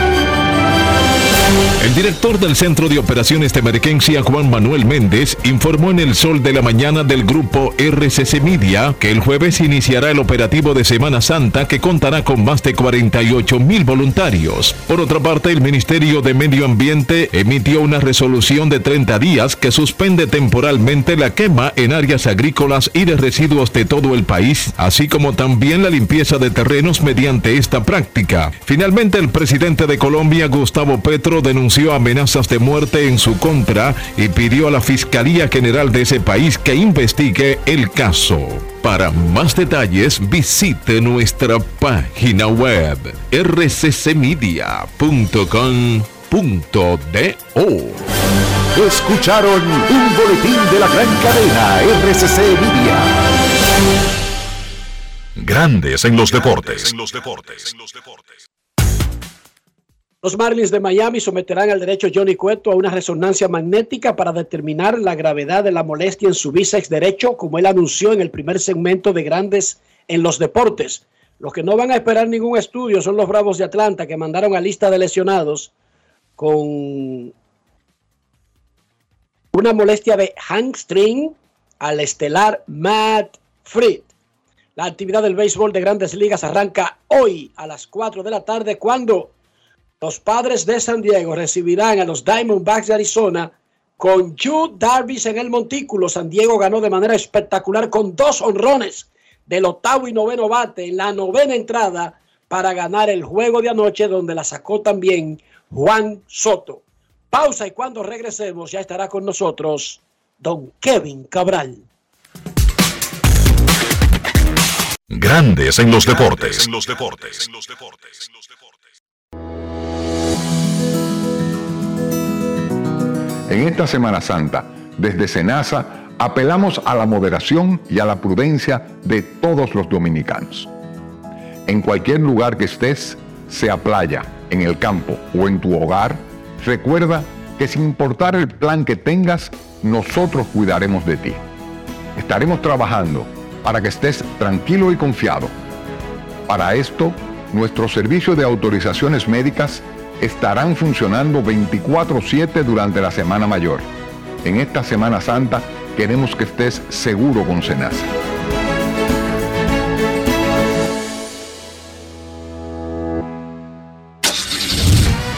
El director del Centro de Operaciones de Emergencia, Juan Manuel Méndez, informó en el sol de la mañana del grupo RCC Media que el jueves iniciará el operativo de Semana Santa que contará con más de 48 mil voluntarios. Por otra parte, el Ministerio de Medio Ambiente emitió una resolución de 30 días que suspende temporalmente la quema en áreas agrícolas y de residuos de todo el país, así como también la limpieza de terrenos mediante esta práctica. Finalmente, el presidente de Colombia, Gustavo Petro, denunció amenazas de muerte en su contra y pidió a la Fiscalía General de ese país que investigue el caso. Para más detalles visite nuestra página web rccmedia.com.do. Escucharon un boletín de la gran cadena RCC Libia. Grandes en los deportes. Los Marlins de Miami someterán al derecho Johnny Cueto a una resonancia magnética para determinar la gravedad de la molestia en su bíceps derecho, como él anunció en el primer segmento de Grandes en los Deportes. Los que no van a esperar ningún estudio son los Bravos de Atlanta, que mandaron a lista de lesionados con una molestia de hamstring al estelar Matt Fried. La actividad del béisbol de grandes ligas arranca hoy a las 4 de la tarde cuando los padres de San Diego recibirán a los Diamondbacks de Arizona con Jude Darvish en el montículo. San Diego ganó de manera espectacular con dos honrones del octavo y noveno bate en la novena entrada para ganar el juego de anoche donde la sacó también Juan Soto. Pausa y cuando regresemos ya estará con nosotros don Kevin Cabral. Grandes en los deportes. En los deportes. En esta Semana Santa, desde Senasa, apelamos a la moderación y a la prudencia de todos los dominicanos. En cualquier lugar que estés, sea playa, en el campo o en tu hogar, recuerda que sin importar el plan que tengas, nosotros cuidaremos de ti. Estaremos trabajando para que estés tranquilo y confiado. Para esto, nuestro servicio de autorizaciones médicas estarán funcionando 24/7 durante la Semana Mayor. En esta Semana Santa queremos que estés seguro con Senasa.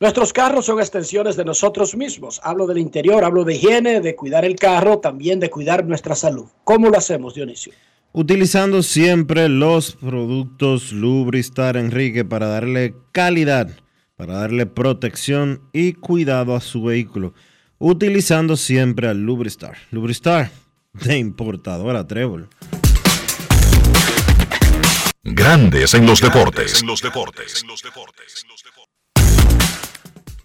Nuestros carros son extensiones de nosotros mismos. Hablo del interior, hablo de higiene, de cuidar el carro, también de cuidar nuestra salud. ¿Cómo lo hacemos, Dionisio? Utilizando siempre los productos Lubristar, Enrique, para darle calidad, para darle protección y cuidado a su vehículo. Utilizando siempre al Lubristar. Lubristar de importadora Trébol. Grandes en los deportes.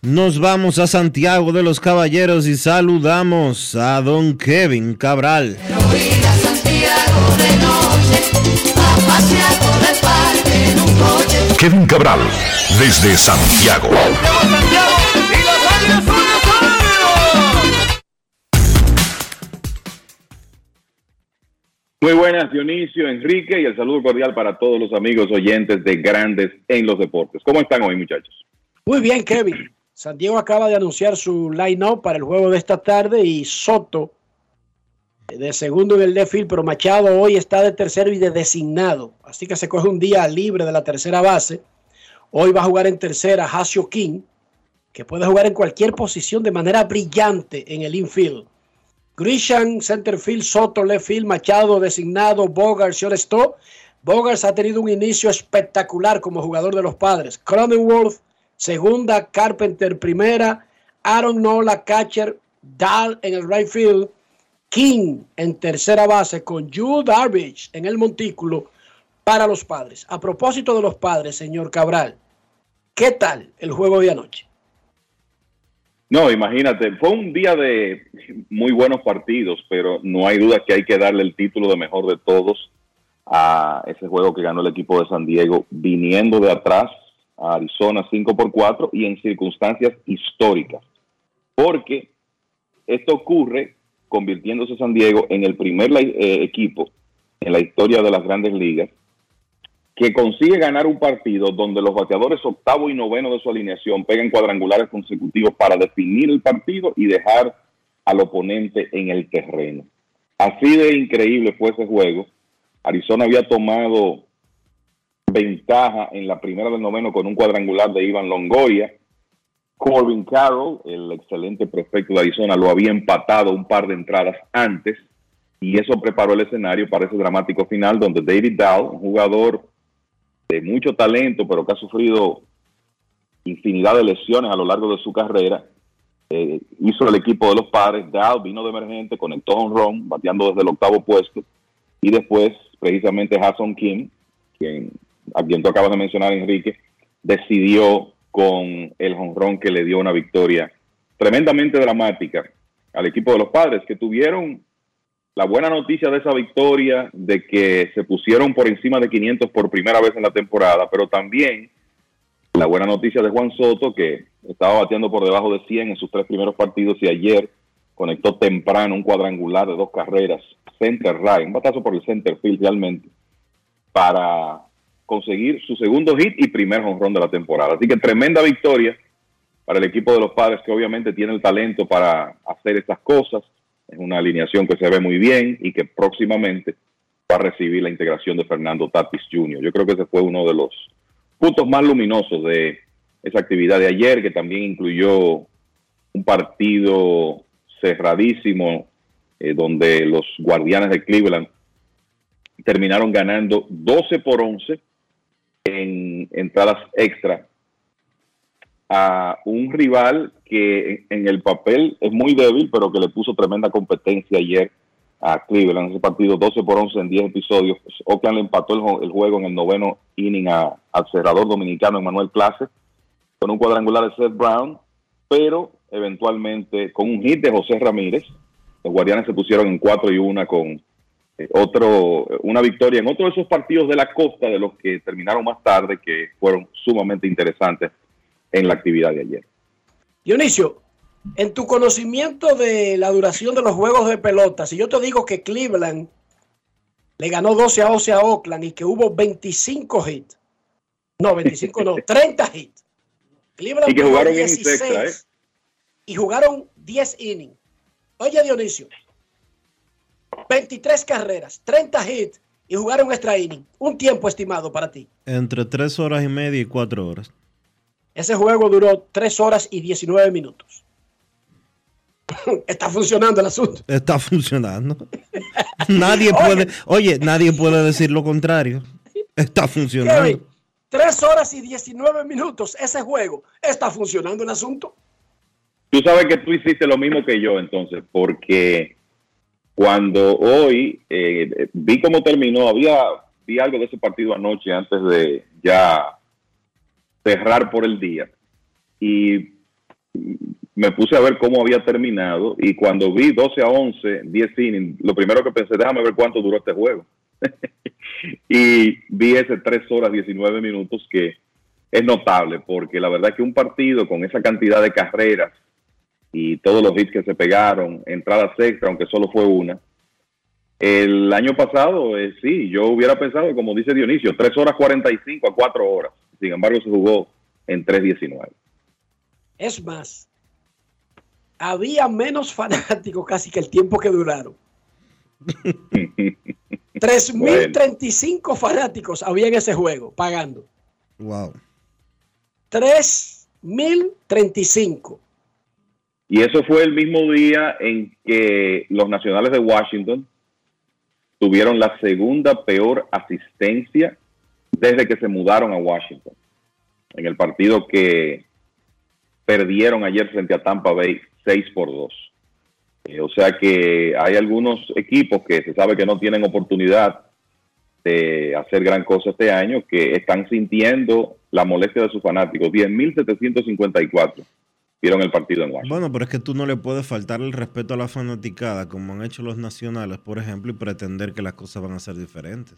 Nos vamos a Santiago de los Caballeros y saludamos a don Kevin Cabral. Kevin Cabral, desde Santiago. Muy buenas, Dionisio, Enrique, y el saludo cordial para todos los amigos oyentes de Grandes en los Deportes. ¿Cómo están hoy, muchachos? Muy bien, Kevin. San Diego acaba de anunciar su line-up para el juego de esta tarde y Soto de segundo en el left pero Machado hoy está de tercero y de designado. Así que se coge un día libre de la tercera base. Hoy va a jugar en tercera Hasio King, que puede jugar en cualquier posición de manera brillante en el infield. Grisham, centerfield, Soto, left field, Machado designado, Bogart, shortstop. Bogart ha tenido un inicio espectacular como jugador de los padres. Cronenworth, segunda, Carpenter, primera, Aaron Nola, catcher, Dahl en el right field, King en tercera base con Jude Darvish en el montículo para los padres. A propósito de los padres, señor Cabral, ¿qué tal el juego de anoche? No, imagínate, fue un día de muy buenos partidos, pero no hay duda que hay que darle el título de mejor de todos a ese juego que ganó el equipo de San Diego, viniendo de atrás a Arizona 5 por 4 y en circunstancias históricas. Porque esto ocurre convirtiéndose San Diego en el primer eh, equipo en la historia de las grandes ligas que consigue ganar un partido donde los bateadores octavo y noveno de su alineación pegan cuadrangulares consecutivos para definir el partido y dejar al oponente en el terreno. Así de increíble fue ese juego. Arizona había tomado ventaja en la primera del noveno con un cuadrangular de Ivan Longoria. Corbin Carroll, el excelente prefecto de Arizona, lo había empatado un par de entradas antes y eso preparó el escenario para ese dramático final donde David Dow, un jugador de mucho talento, pero que ha sufrido infinidad de lesiones a lo largo de su carrera. Eh, hizo el equipo de los padres, Dow vino de emergente, conectó un run, bateando desde el octavo puesto, y después, precisamente, Hasson Kim, quien, a quien tú acabas de mencionar, Enrique, decidió con el jonrón que le dio una victoria tremendamente dramática al equipo de los padres, que tuvieron la buena noticia de esa victoria, de que se pusieron por encima de 500 por primera vez en la temporada, pero también la buena noticia de Juan Soto, que estaba bateando por debajo de 100 en sus tres primeros partidos y ayer conectó temprano un cuadrangular de dos carreras, center right, un batazo por el center field realmente, para conseguir su segundo hit y primer jonrón de la temporada. Así que tremenda victoria para el equipo de los padres que obviamente tiene el talento para hacer estas cosas es una alineación que se ve muy bien y que próximamente va a recibir la integración de Fernando Tatis Jr. Yo creo que ese fue uno de los puntos más luminosos de esa actividad de ayer, que también incluyó un partido cerradísimo eh, donde los guardianes de Cleveland terminaron ganando 12 por 11 en entradas extra a un rival que en el papel es muy débil, pero que le puso tremenda competencia ayer a Cleveland. Ese partido 12 por 11 en 10 episodios. Pues, Oakland le empató el, juego en el noveno inning a, al cerrador dominicano Emanuel Clase con un cuadrangular de Seth Brown, pero eventualmente con un hit de José Ramírez. Los Guardianes se pusieron en 4 y 1 con otro, una victoria en otro de esos partidos de la costa de los que terminaron más tarde, que fueron sumamente interesantes en la actividad de ayer. Dionisio, En tu conocimiento de la duración de los juegos de pelota, si yo te digo que Cleveland le ganó 12 a 11 a Oakland y que hubo 25 hits, no, 25 no, 30 hits. Cleveland Y que jugaron innings extra, ¿eh? y jugaron 10 innings. Oye, Dionisio, 23 carreras, 30 hits y jugaron extra inning. Un tiempo estimado para ti. Entre tres horas y media y cuatro horas. Ese juego duró 3 horas y 19 minutos. Está funcionando el asunto. Está funcionando. nadie puede, oye, nadie puede decir lo contrario. Está funcionando. Kevin, 3 horas y 19 minutos. Ese juego está funcionando el asunto. Tú sabes que tú hiciste lo mismo que yo entonces, porque cuando hoy eh, vi cómo terminó, había vi algo de ese partido anoche antes de ya cerrar por el día y me puse a ver cómo había terminado y cuando vi 12 a 11, 10 innings, lo primero que pensé, déjame ver cuánto duró este juego. y vi ese 3 horas 19 minutos que es notable porque la verdad que un partido con esa cantidad de carreras y todos los hits que se pegaron, entradas extra, aunque solo fue una. El año pasado, eh, sí, yo hubiera pensado, como dice Dionisio, 3 horas 45 a 4 horas. Sin embargo, se jugó en 3.19. Es más, había menos fanáticos casi que el tiempo que duraron. 3.035 fanáticos había en ese juego pagando. Wow. 3.035. Y eso fue el mismo día en que los nacionales de Washington tuvieron la segunda peor asistencia desde que se mudaron a Washington. En el partido que perdieron ayer frente a Tampa Bay 6 por 2. Eh, o sea que hay algunos equipos que se sabe que no tienen oportunidad de hacer gran cosa este año que están sintiendo la molestia de sus fanáticos. 10.754 vieron el partido en Washington. Bueno, pero es que tú no le puedes faltar el respeto a la fanaticada, como han hecho los nacionales, por ejemplo, y pretender que las cosas van a ser diferentes.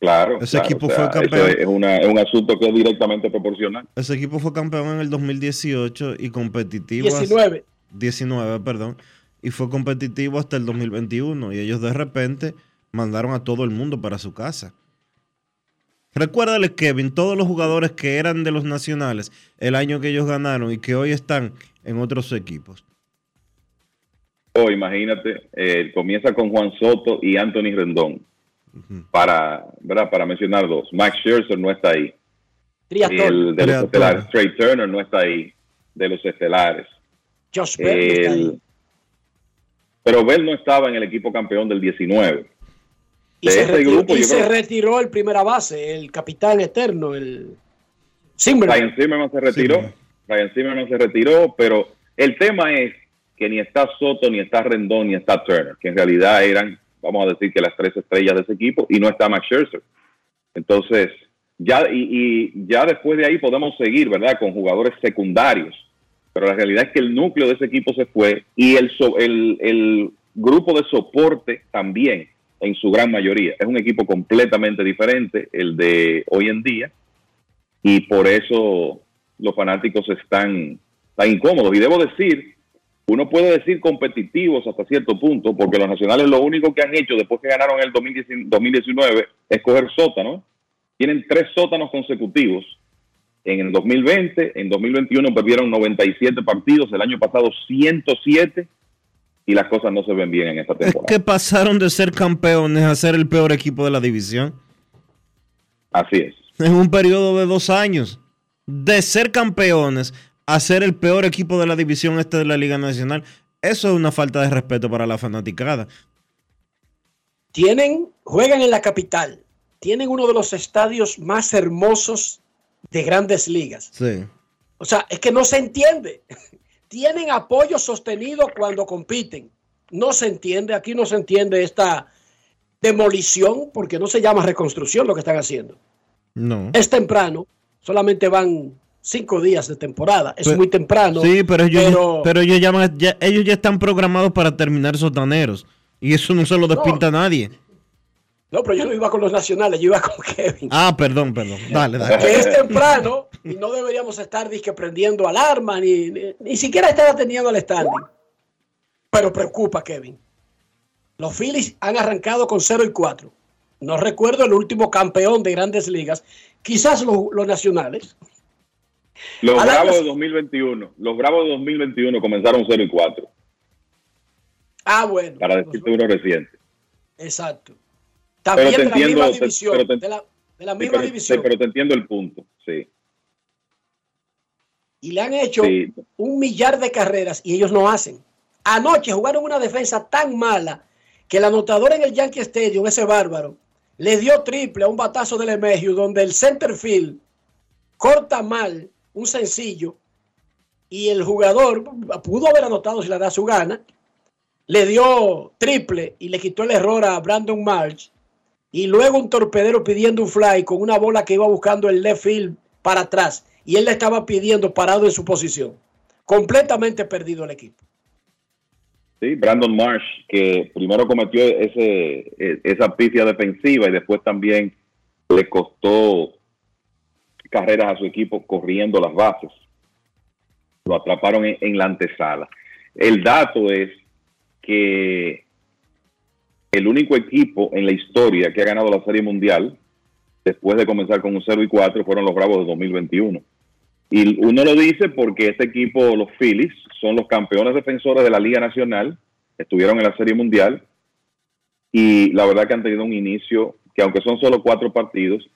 Claro. Ese claro, equipo o sea, fue campeón. Es, una- es un asunto que es directamente proporcional. Ese equipo fue campeón en el 2018 y competitivo. hasta- 19. 19, perdón. Y fue competitivo hasta el 2021. Y ellos de repente mandaron a todo el mundo para su casa. Recuérdale, Kevin, todos los jugadores que eran de los nacionales el año que ellos ganaron y que hoy están en otros equipos. O imagínate, eh, comienza con Juan Soto y Anthony Rendón. Para, ¿verdad? para mencionar dos. Max Scherzer no está ahí. Triatón. El de los Triatón. estelares. Trey Turner no está ahí. De los estelares. Josh Bell no está ahí. Pero Bell no estaba en el equipo campeón del 19. Y, se, ese retiró, grupo, y yo se creo- retiró el primera base, el capitán eterno, el Zimmerman. Ryan Zimmerman se retiró. Ryan Zimmerman se retiró, pero el tema es que ni está Soto, ni está Rendón, ni está Turner, que en realidad eran, vamos a decir que las tres estrellas de ese equipo, y no está Max Scherzer. Entonces, ya, y, y ya después de ahí podemos seguir, ¿verdad? Con jugadores secundarios. Pero la realidad es que el núcleo de ese equipo se fue y el, so- el, el grupo de soporte también, en su gran mayoría. Es un equipo completamente diferente, el de hoy en día y por eso los fanáticos están tan incómodos. Y debo decir, uno puede decir competitivos hasta cierto punto, porque los nacionales lo único que han hecho después que ganaron el 2019 2019 es coger sótanos. Tienen tres sótanos consecutivos. En el 2020, en 2021 perdieron 97 partidos, el año pasado 107 y las cosas no se ven bien en esta Es temporada. que pasaron de ser campeones a ser el peor equipo de la división. Así es. En un periodo de dos años. De ser campeones a ser el peor equipo de la división este de la Liga Nacional. Eso es una falta de respeto para la fanaticada. Tienen, juegan en la capital, tienen uno de los estadios más hermosos de grandes ligas. Sí. O sea, es que no se entiende. Tienen apoyo sostenido cuando compiten. No se entiende, aquí no se entiende esta demolición, porque no se llama reconstrucción lo que están haciendo. No. Es temprano, solamente van cinco días de temporada. Es muy temprano. Sí, pero ellos, pero- pero ellos, llaman- ya, ellos ya están programados para terminar sotaneros. Y eso no se lo despinta a nadie. No, pero yo no iba con los nacionales, yo iba con Kevin. Ah, perdón, perdón. Dale, Que dale. es temprano y no deberíamos estar disque prendiendo alarma, ni, ni, ni siquiera estar atendiendo al standing. Pero preocupa, Kevin. Los Phillies han arrancado con 0 y 4. No recuerdo el último campeón de grandes ligas. Quizás los, los nacionales. Los Bravos de 2021, los Bravos de 2021 comenzaron 0 y 4, Ah, bueno. para decirte uno reciente. Exacto. También Pero te de la entiendo, misma te- división. pero te- de la, de la Sí, misma pero, división. sí, pero te entiendo el punto, sí. y le han hecho Sí. un millar de carreras y ellos no hacen. Anoche jugaron una defensa tan mala que el anotador en el Yankee Stadium, ese bárbaro, le dio triple a un batazo del Emegio donde el center field corta mal un sencillo y el jugador pudo haber anotado si le da su gana, le dio triple y le quitó el error a Brandon March y luego un torpedero pidiendo un fly con una bola que iba buscando el left field para atrás y él le estaba pidiendo parado en su posición. Completamente perdido el equipo. Sí, Brandon Marsh, que primero cometió ese, e- esa pifia defensiva y después también le costó carreras a su equipo corriendo las bases. Lo atraparon en la antesala. El dato es que el único equipo en la historia que ha ganado la Serie Mundial después de comenzar con un 0 y 4 fueron los Bravos de 2021. Y uno lo dice porque este equipo, los Phillies, son los campeones defensores de la Liga Nacional, estuvieron en la Serie Mundial y la verdad que han tenido un inicio que aunque son solo cuatro partidos,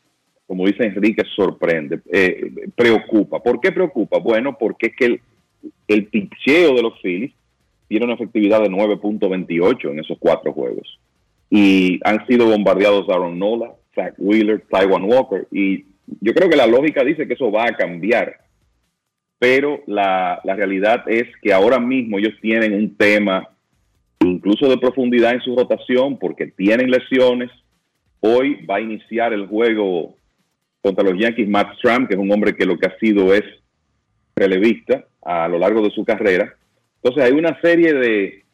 como dice Enrique, sorprende, eh, preocupa. ¿Por qué preocupa? Bueno, porque es que el, el picheo de los Phillies tiene una efectividad de 9.28 en esos cuatro juegos. Y han sido bombardeados Aaron Nola, Zach Wheeler, Taiwan Walker. Y yo creo que la lógica dice que eso va a cambiar. Pero la, la realidad es que ahora mismo ellos tienen un tema incluso de profundidad en su rotación porque tienen lesiones. Hoy va a iniciar el juego contra los Yankees Matt Stram, que es un hombre que lo que ha sido es relevista a lo largo de su carrera. Entonces hay una serie de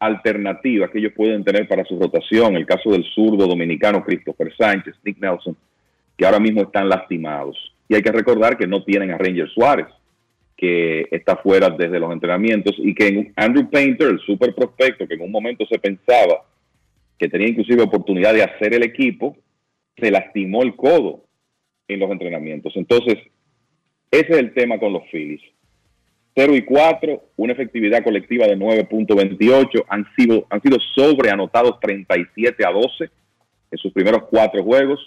alternativas que ellos pueden tener para su rotación. El caso del zurdo dominicano Christopher Sánchez, Nick Nelson, que ahora mismo están lastimados. Y hay que recordar que no tienen a Ranger Suárez, que está fuera desde los entrenamientos, y que Andrew Painter, el super prospecto, que en un momento se pensaba que tenía inclusive oportunidad de hacer el equipo, se lastimó el codo en los entrenamientos. Entonces, ese es el tema con los Phillies. 0 y 4, una efectividad colectiva de 9.28, han sido, han sido sobreanotados 37 a 12 en sus primeros cuatro juegos.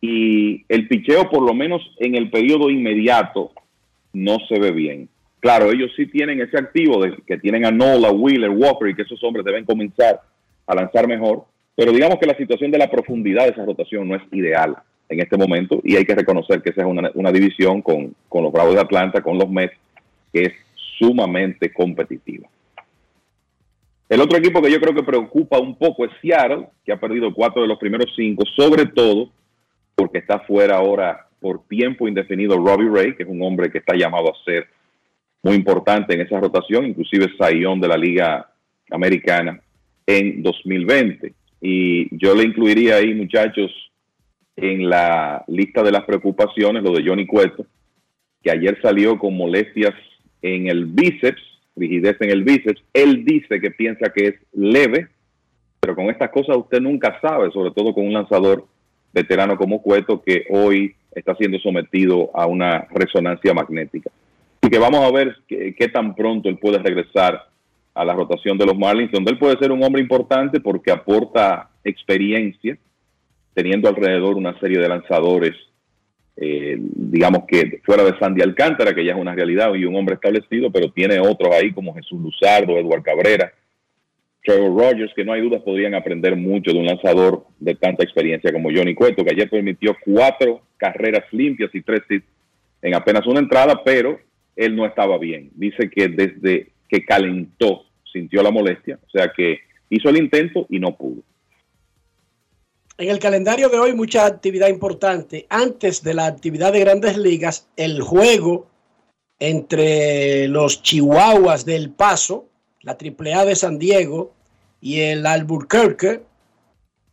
Y el picheo, por lo menos en el periodo inmediato, no se ve bien. Claro, ellos sí tienen ese activo de que tienen a Nola, Wheeler, Walker y que esos hombres deben comenzar a lanzar mejor. Pero digamos que la situación de la profundidad de esa rotación no es ideal en este momento y hay que reconocer que esa es una, una división con, con los Bravos de Atlanta, con los Mets, que es sumamente competitiva. El otro equipo que yo creo que preocupa un poco es Seattle, que ha perdido cuatro de los primeros cinco, sobre todo porque está fuera ahora por tiempo indefinido Robbie Ray, que es un hombre que está llamado a ser muy importante en esa rotación, inclusive Sayón de la Liga Americana en 2020. Y yo le incluiría ahí, muchachos, en la lista de las preocupaciones, lo de Johnny Cueto, que ayer salió con molestias en el bíceps, rigidez en el bíceps. Él dice que piensa que es leve, pero con estas cosas usted nunca sabe, sobre todo con un lanzador veterano como Cueto, que hoy está siendo sometido a una resonancia magnética. Y que vamos a ver qué, qué tan pronto él puede regresar a la rotación de los Marlins, donde él puede ser un hombre importante porque aporta experiencia, teniendo alrededor una serie de lanzadores, eh, digamos que fuera de Sandy Alcántara, que ya es una realidad y un hombre establecido, pero tiene otros ahí como Jesús Luzardo, Eduard Cabrera, Trevor Rogers, que no hay dudas podrían aprender mucho de un lanzador de tanta experiencia como Johnny Cueto, que ayer permitió cuatro carreras limpias y tres hits en apenas una entrada, pero él no estaba bien. Dice que desde que calentó sintió la molestia, o sea que hizo el intento y no pudo. En el calendario de hoy mucha actividad importante. Antes de la actividad de grandes ligas, el juego entre los Chihuahuas del Paso, la AAA de San Diego y el Albuquerque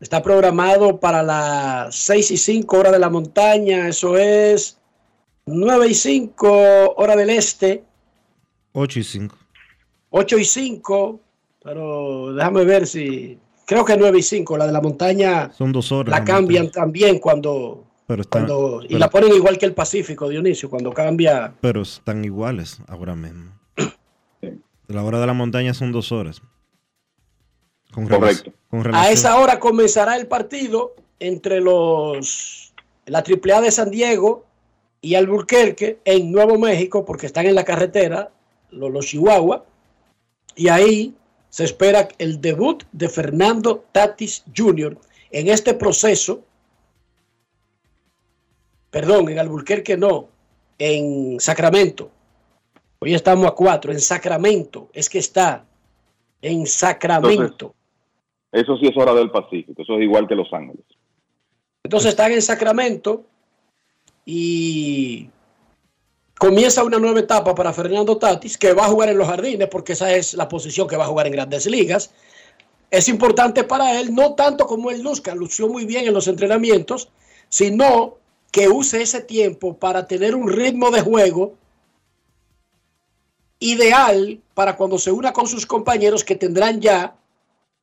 Está programado para las 6 y 5 hora de la montaña, eso es 9 y 5 hora del este, 8 y 5. 8 y 5, pero déjame ver si... Creo que 9 y 5, la de la montaña Son dos horas. la cambian montaña. también cuando... Pero están, cuando y pero- la ponen igual que el Pacífico, Dionisio, cuando cambia... pero están iguales ahora mismo. La hora de la montaña son dos horas. Con Correcto. con A esa hora comenzará el partido entre los la AAA de San Diego y Alburquerque en Nuevo México, porque están en la carretera, los, los Chihuahua, y ahí se espera el debut de Fernando Tatis Jr. en este proceso. Perdón, en Alburquerque no, en Sacramento. Hoy estamos a cuatro, en Sacramento, es que está en Sacramento. Eso sí es hora del Pacífico, eso es igual que Los Ángeles. Entonces están en Sacramento y comienza una nueva etapa para Fernando Tatis, que va a jugar en los jardines, porque esa es la posición que va a jugar en grandes ligas. Es importante para él, no tanto como él luzca, lució muy bien en los entrenamientos, sino que use ese tiempo para tener un ritmo de juego ideal para cuando se una con sus compañeros que tendrán ya,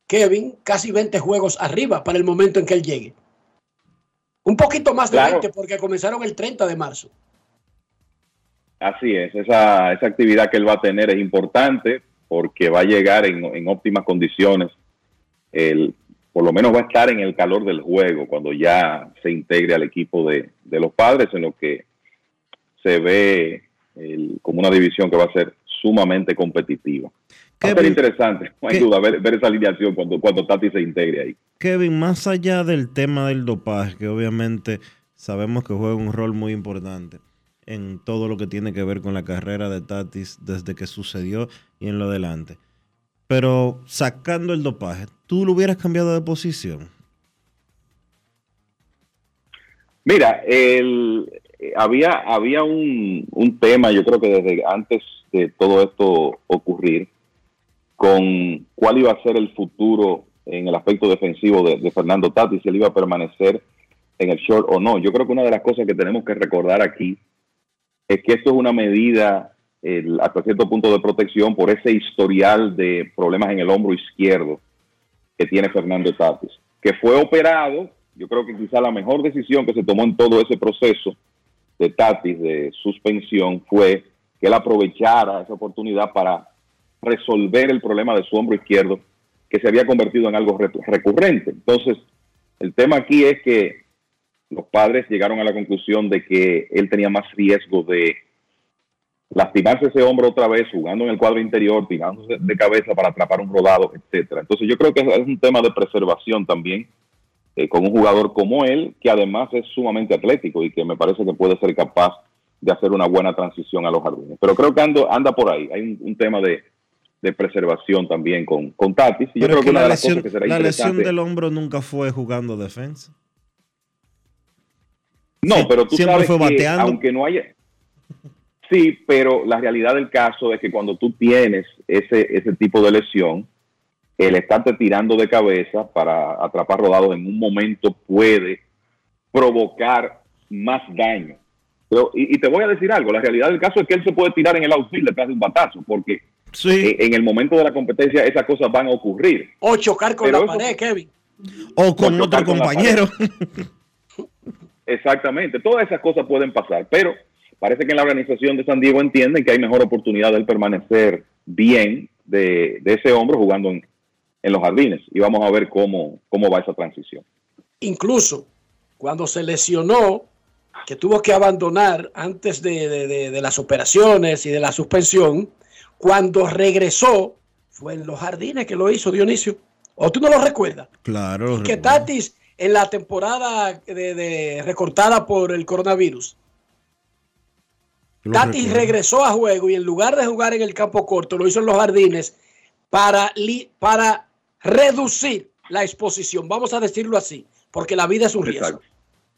Kevin, casi 20 juegos arriba para el momento en que él llegue. Un poquito más de Claro. 20 porque comenzaron el 30 de marzo. Así es, esa, esa actividad que él va a tener es importante porque va a llegar en, en óptimas condiciones. El, por lo menos va a estar en el calor del juego cuando ya se integre al equipo de, de los padres, en lo que se ve el- como una división que va a ser sumamente competitiva. Va a ser interesante, no hay ¿qué- duda, ver, ver esa alineación cuando, cuando Tati se integre ahí. Kevin, más allá del tema del dopaje, que obviamente sabemos que juega un rol muy importante en todo lo que tiene que ver con la carrera de Tatis desde que sucedió y en lo adelante. Pero sacando el dopaje, ¿tú lo hubieras cambiado de posición? Mira, eh, había, había un, un tema, yo creo que desde antes de todo esto ocurrir, con cuál iba a ser el futuro en el aspecto defensivo de, de Fernando Tatis, si él iba a permanecer en el short o no. Yo creo que una de las cosas que tenemos que recordar aquí es que esto es una medida hasta cierto punto de protección por ese historial de problemas en el hombro izquierdo que tiene Fernando Tatis, que fue operado, yo creo que quizá la mejor decisión que se tomó en todo ese proceso de Tatis de suspensión fue que él aprovechara esa oportunidad para resolver el problema de su hombro izquierdo que se había convertido en algo re- recurrente. Entonces, el tema aquí es que los padres llegaron a la conclusión de que él tenía más riesgo de lastimarse ese hombro otra vez jugando en el cuadro interior, tirándose de cabeza para atrapar un rodado, etcétera. Entonces yo creo que es un tema de preservación también eh, con un jugador como él, que además es sumamente atlético y que me parece que puede ser capaz de hacer una buena transición a los jardines. Pero creo que ando, anda por ahí. Hay un, un tema de, de preservación también con, con Tatis. Y yo creo que una la de las lesión, cosas que será la lesión del hombro nunca fue jugando defensa. No, pero tú siempre sabes fue que bateando. aunque no haya... Sí, pero la realidad del caso es que cuando tú tienes ese, ese tipo de lesión, el estarte tirando de cabeza para atrapar rodados en un momento puede provocar más daño. Pero, y, y te voy a decir algo, la realidad del caso es que él se puede tirar en el outfield detrás de un batazo, porque eh, en el momento de la competencia esas cosas van a ocurrir. O chocar con Pero la eso- pared, Kevin. O con otro con compañero. Exactamente, todas esas cosas pueden pasar, pero parece que en la organización de San Diego entienden que hay mejor oportunidad de él permanecer bien de, de ese hombro jugando en, en los jardines y vamos a ver cómo, cómo va esa transición. Incluso cuando se lesionó, que tuvo que abandonar antes de, de- de- de las operaciones y de la suspensión, cuando regresó, fue en los jardines que lo hizo Dionisio. ¿O tú no lo recuerdas? Claro. Que Tatis en la temporada de, de- recortada por el coronavirus, Tatis regresó a juego y en lugar de jugar en el campo corto, lo hizo en los jardines para, li- para reducir la exposición, vamos a decirlo así, porque la vida es un riesgo.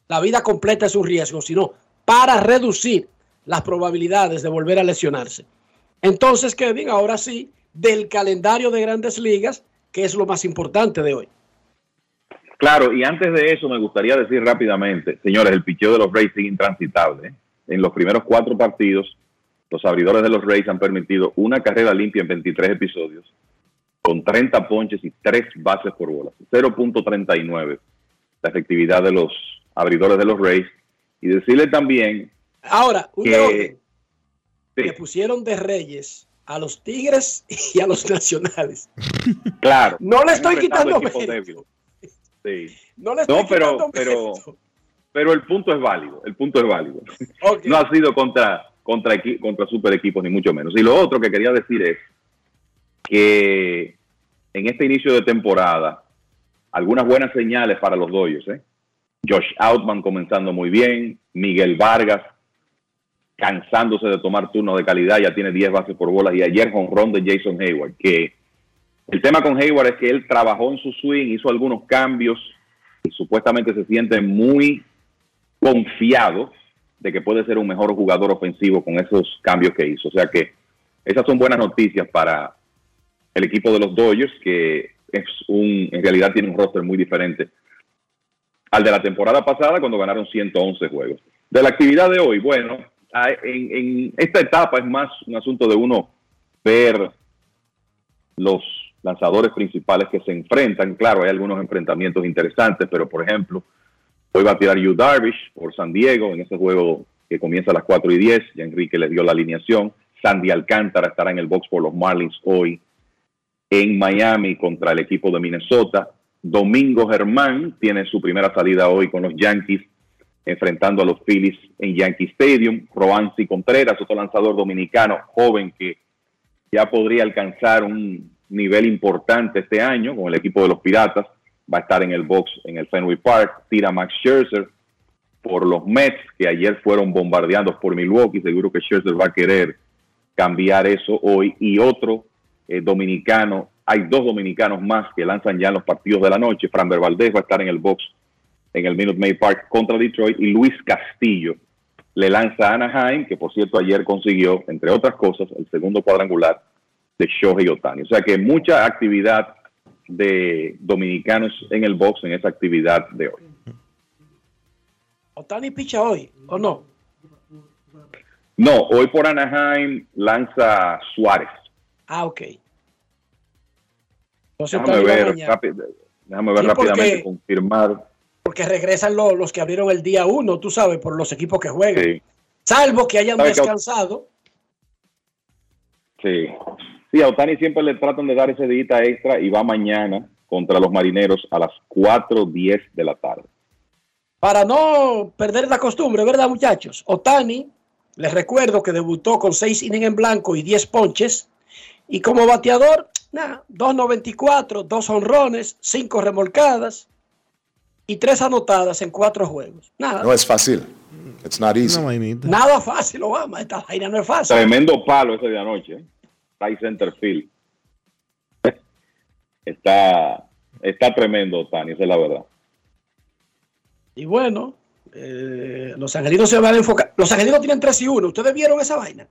La vida completa es un riesgo, sino para reducir las probabilidades de volver a lesionarse. Entonces, Kevin, ahora sí, del calendario de grandes ligas, que es lo más importante de hoy. Claro, y antes de eso me gustaría decir rápidamente, señores, el picheo de los Rays sigue intransitable. ¿eh? En los primeros cuatro partidos, los abridores de los Rays han permitido una carrera limpia en 23 episodios, con 30 ponches y 3 bases por bola. 0.39 la efectividad de los abridores de los Rays. Y decirle también Ahora, un que... le pusieron de reyes a los Tigres y a los Nacionales. Claro. No le estoy quitando mérito. Sí. No le estoy No, pero, pero, pero el punto es válido. El punto es válido. No ha sido contra, contra, contra super equipos, ni mucho menos. Y lo otro que quería decir es que en este inicio de temporada, algunas buenas señales para los Dodgers. ¿eh? Josh Outman comenzando muy bien, Miguel Vargas cansándose de tomar turnos de calidad, ya tiene 10 bases por bolas y ayer jonrón de Jason Hayward, que el tema con Hayward es que él trabajó en su swing, hizo algunos cambios y supuestamente se siente muy confiado de que puede ser un mejor jugador ofensivo con esos cambios que hizo. O sea que esas son buenas noticias para el equipo de los Dodgers, que es un, en realidad tiene un roster muy diferente al de la temporada pasada cuando ganaron 111 juegos. De la actividad de hoy, bueno, en, en esta etapa es más un asunto de uno ver los lanzadores principales que se enfrentan. Claro, hay algunos enfrentamientos interesantes, pero por ejemplo, hoy va a tirar Yu Darvish por San Diego en ese juego que comienza a las 4 y 10. Ya Enrique les dio la alineación. Sandy Alcántara estará en el box por los Marlins hoy en Miami contra el equipo de Minnesota. Domingo Germán tiene su primera salida hoy con los Yankees enfrentando a los Phillies en Yankee Stadium. Roansi Contreras, otro lanzador dominicano joven que ya podría alcanzar un nivel importante este año con el equipo de los Piratas. Va a estar en el box en el Fenway Park. Tira Max Scherzer por los Mets que ayer fueron bombardeados por Milwaukee. Seguro que Scherzer va a querer cambiar eso hoy. Y otro eh, dominicano, hay dos dominicanos más que lanzan ya en los partidos de la noche. Framber Valdez va a estar en el box en el Minute Maid Park contra Detroit y Luis Castillo le lanza a Anaheim, que por cierto ayer consiguió, entre otras cosas, el segundo cuadrangular de Shohei Otani. O sea que mucha actividad de dominicanos en el box en esa actividad de hoy. Otani picha hoy, ¿o no? No, hoy por Anaheim lanza Suárez. Ah, ok. Entonces, Déjame ver, déjame ver Sí, rápidamente, porque- confirmar. Porque regresan los, los que abrieron el día uno, tú sabes, por los equipos que juegan. Sí, Salvo que hayan ¿Sabe que- descansado. sí. Sí, a Otani siempre le tratan de dar ese día extra y va mañana contra los marineros a las 4.10 de la tarde. Para no perder la costumbre, ¿verdad, muchachos? Otani, les recuerdo que debutó con 6 innings en blanco y 10 ponches. Y como bateador, nada, 2.94, 2 honrones, 5 remolcadas y 3 anotadas en 4 juegos. Nada, No es fácil. It's not easy. nada fácil, Obama. Esta vaina no es fácil. Tremendo palo ese de anoche. ¿eh? Right center field. Está, está tremendo, Otani, esa es la verdad. Y bueno, eh, los angelinos se van a enfocar. Los angelinos tienen 3 y 1. ¿Ustedes vieron esa vaina?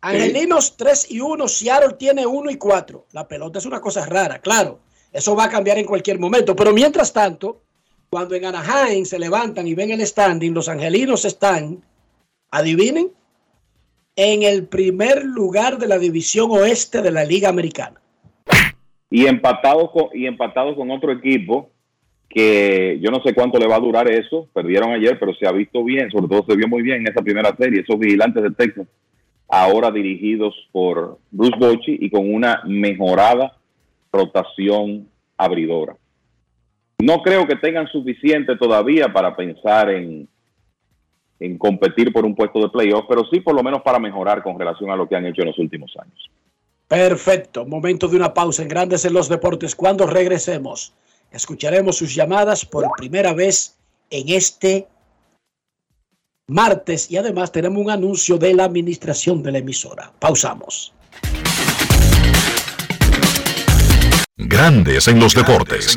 Angelinos 3 y 1, Seattle tiene 1 y 4. La pelota es una cosa rara, claro. Eso va a cambiar en cualquier momento. Pero mientras tanto, cuando en Anaheim se levantan y ven el standing, los angelinos están, adivinen, en el primer lugar de la división oeste de la Liga Americana. Y empatados con, y empatados con otro equipo que yo no sé cuánto le va a durar eso. Perdieron ayer, pero se ha visto bien, sobre todo se vio muy bien en esa primera serie. Esos vigilantes de Texas, ahora dirigidos por Bruce Bochy y con una mejorada rotación abridora. No creo que tengan suficiente todavía para pensar en, en competir por un puesto de playoff, pero sí por lo menos para mejorar con relación a lo que han hecho en los últimos años. Perfecto. Momento de una pausa en Grandes en los Deportes. Cuando regresemos, escucharemos sus llamadas por primera vez en este martes y además tenemos un anuncio de la administración de la emisora. Pausamos. Grandes en los deportes.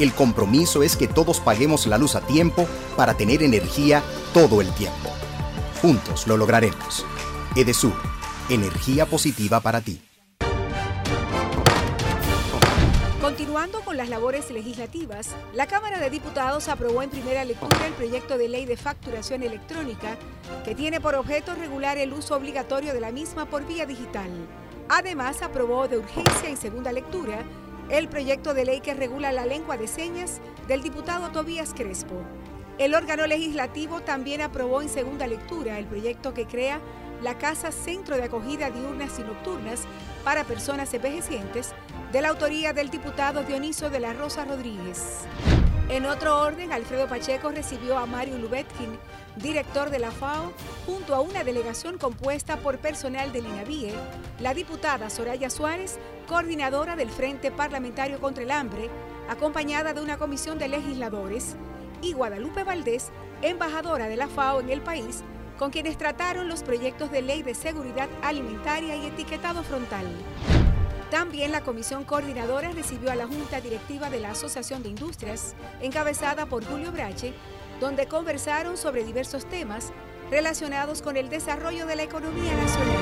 El compromiso es que todos paguemos la luz a tiempo para tener energía todo el tiempo. Juntos lo lograremos. Edesur, energía positiva para ti. Continuando con las labores legislativas, la Cámara de Diputados aprobó en primera lectura el proyecto de ley de facturación electrónica que tiene por objeto regular el uso obligatorio de la misma por vía digital. Además, aprobó de urgencia en segunda lectura el proyecto de ley que regula la lengua de señas del diputado Tobías Crespo. El órgano legislativo también aprobó en segunda lectura el proyecto que crea la Casa Centro de Acogida Diurnas y Nocturnas para Personas Envejecientes, de la autoría del diputado Dioniso de la Rosa Rodríguez. En otro orden, Alfredo Pacheco recibió a Mario Lubetkin, director de la FAO, junto a una delegación compuesta por personal del INAVIE, la diputada Soraya Suárez, coordinadora del Frente Parlamentario contra el Hambre, acompañada de una comisión de legisladores, y Guadalupe Valdés, embajadora de la FAO en el país, con quienes trataron los proyectos de ley de seguridad alimentaria y etiquetado frontal. También la comisión coordinadora recibió a la Junta Directiva de la Asociación de Industrias, encabezada por Julio Brache, donde conversaron sobre diversos temas relacionados con el desarrollo de la economía nacional.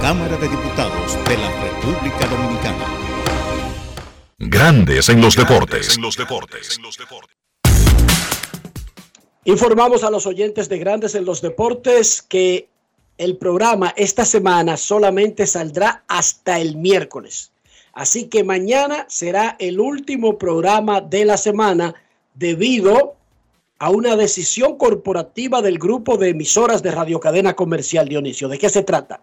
Cámara de Diputados de la República Dominicana. Grandes en los deportes. Informamos a los oyentes de Grandes en los Deportes que el programa esta semana solamente saldrá hasta el miércoles. Así que mañana será el último programa de la semana debido a una decisión corporativa del grupo de emisoras de Radio Cadena Comercial Dionisio. ¿De qué se trata?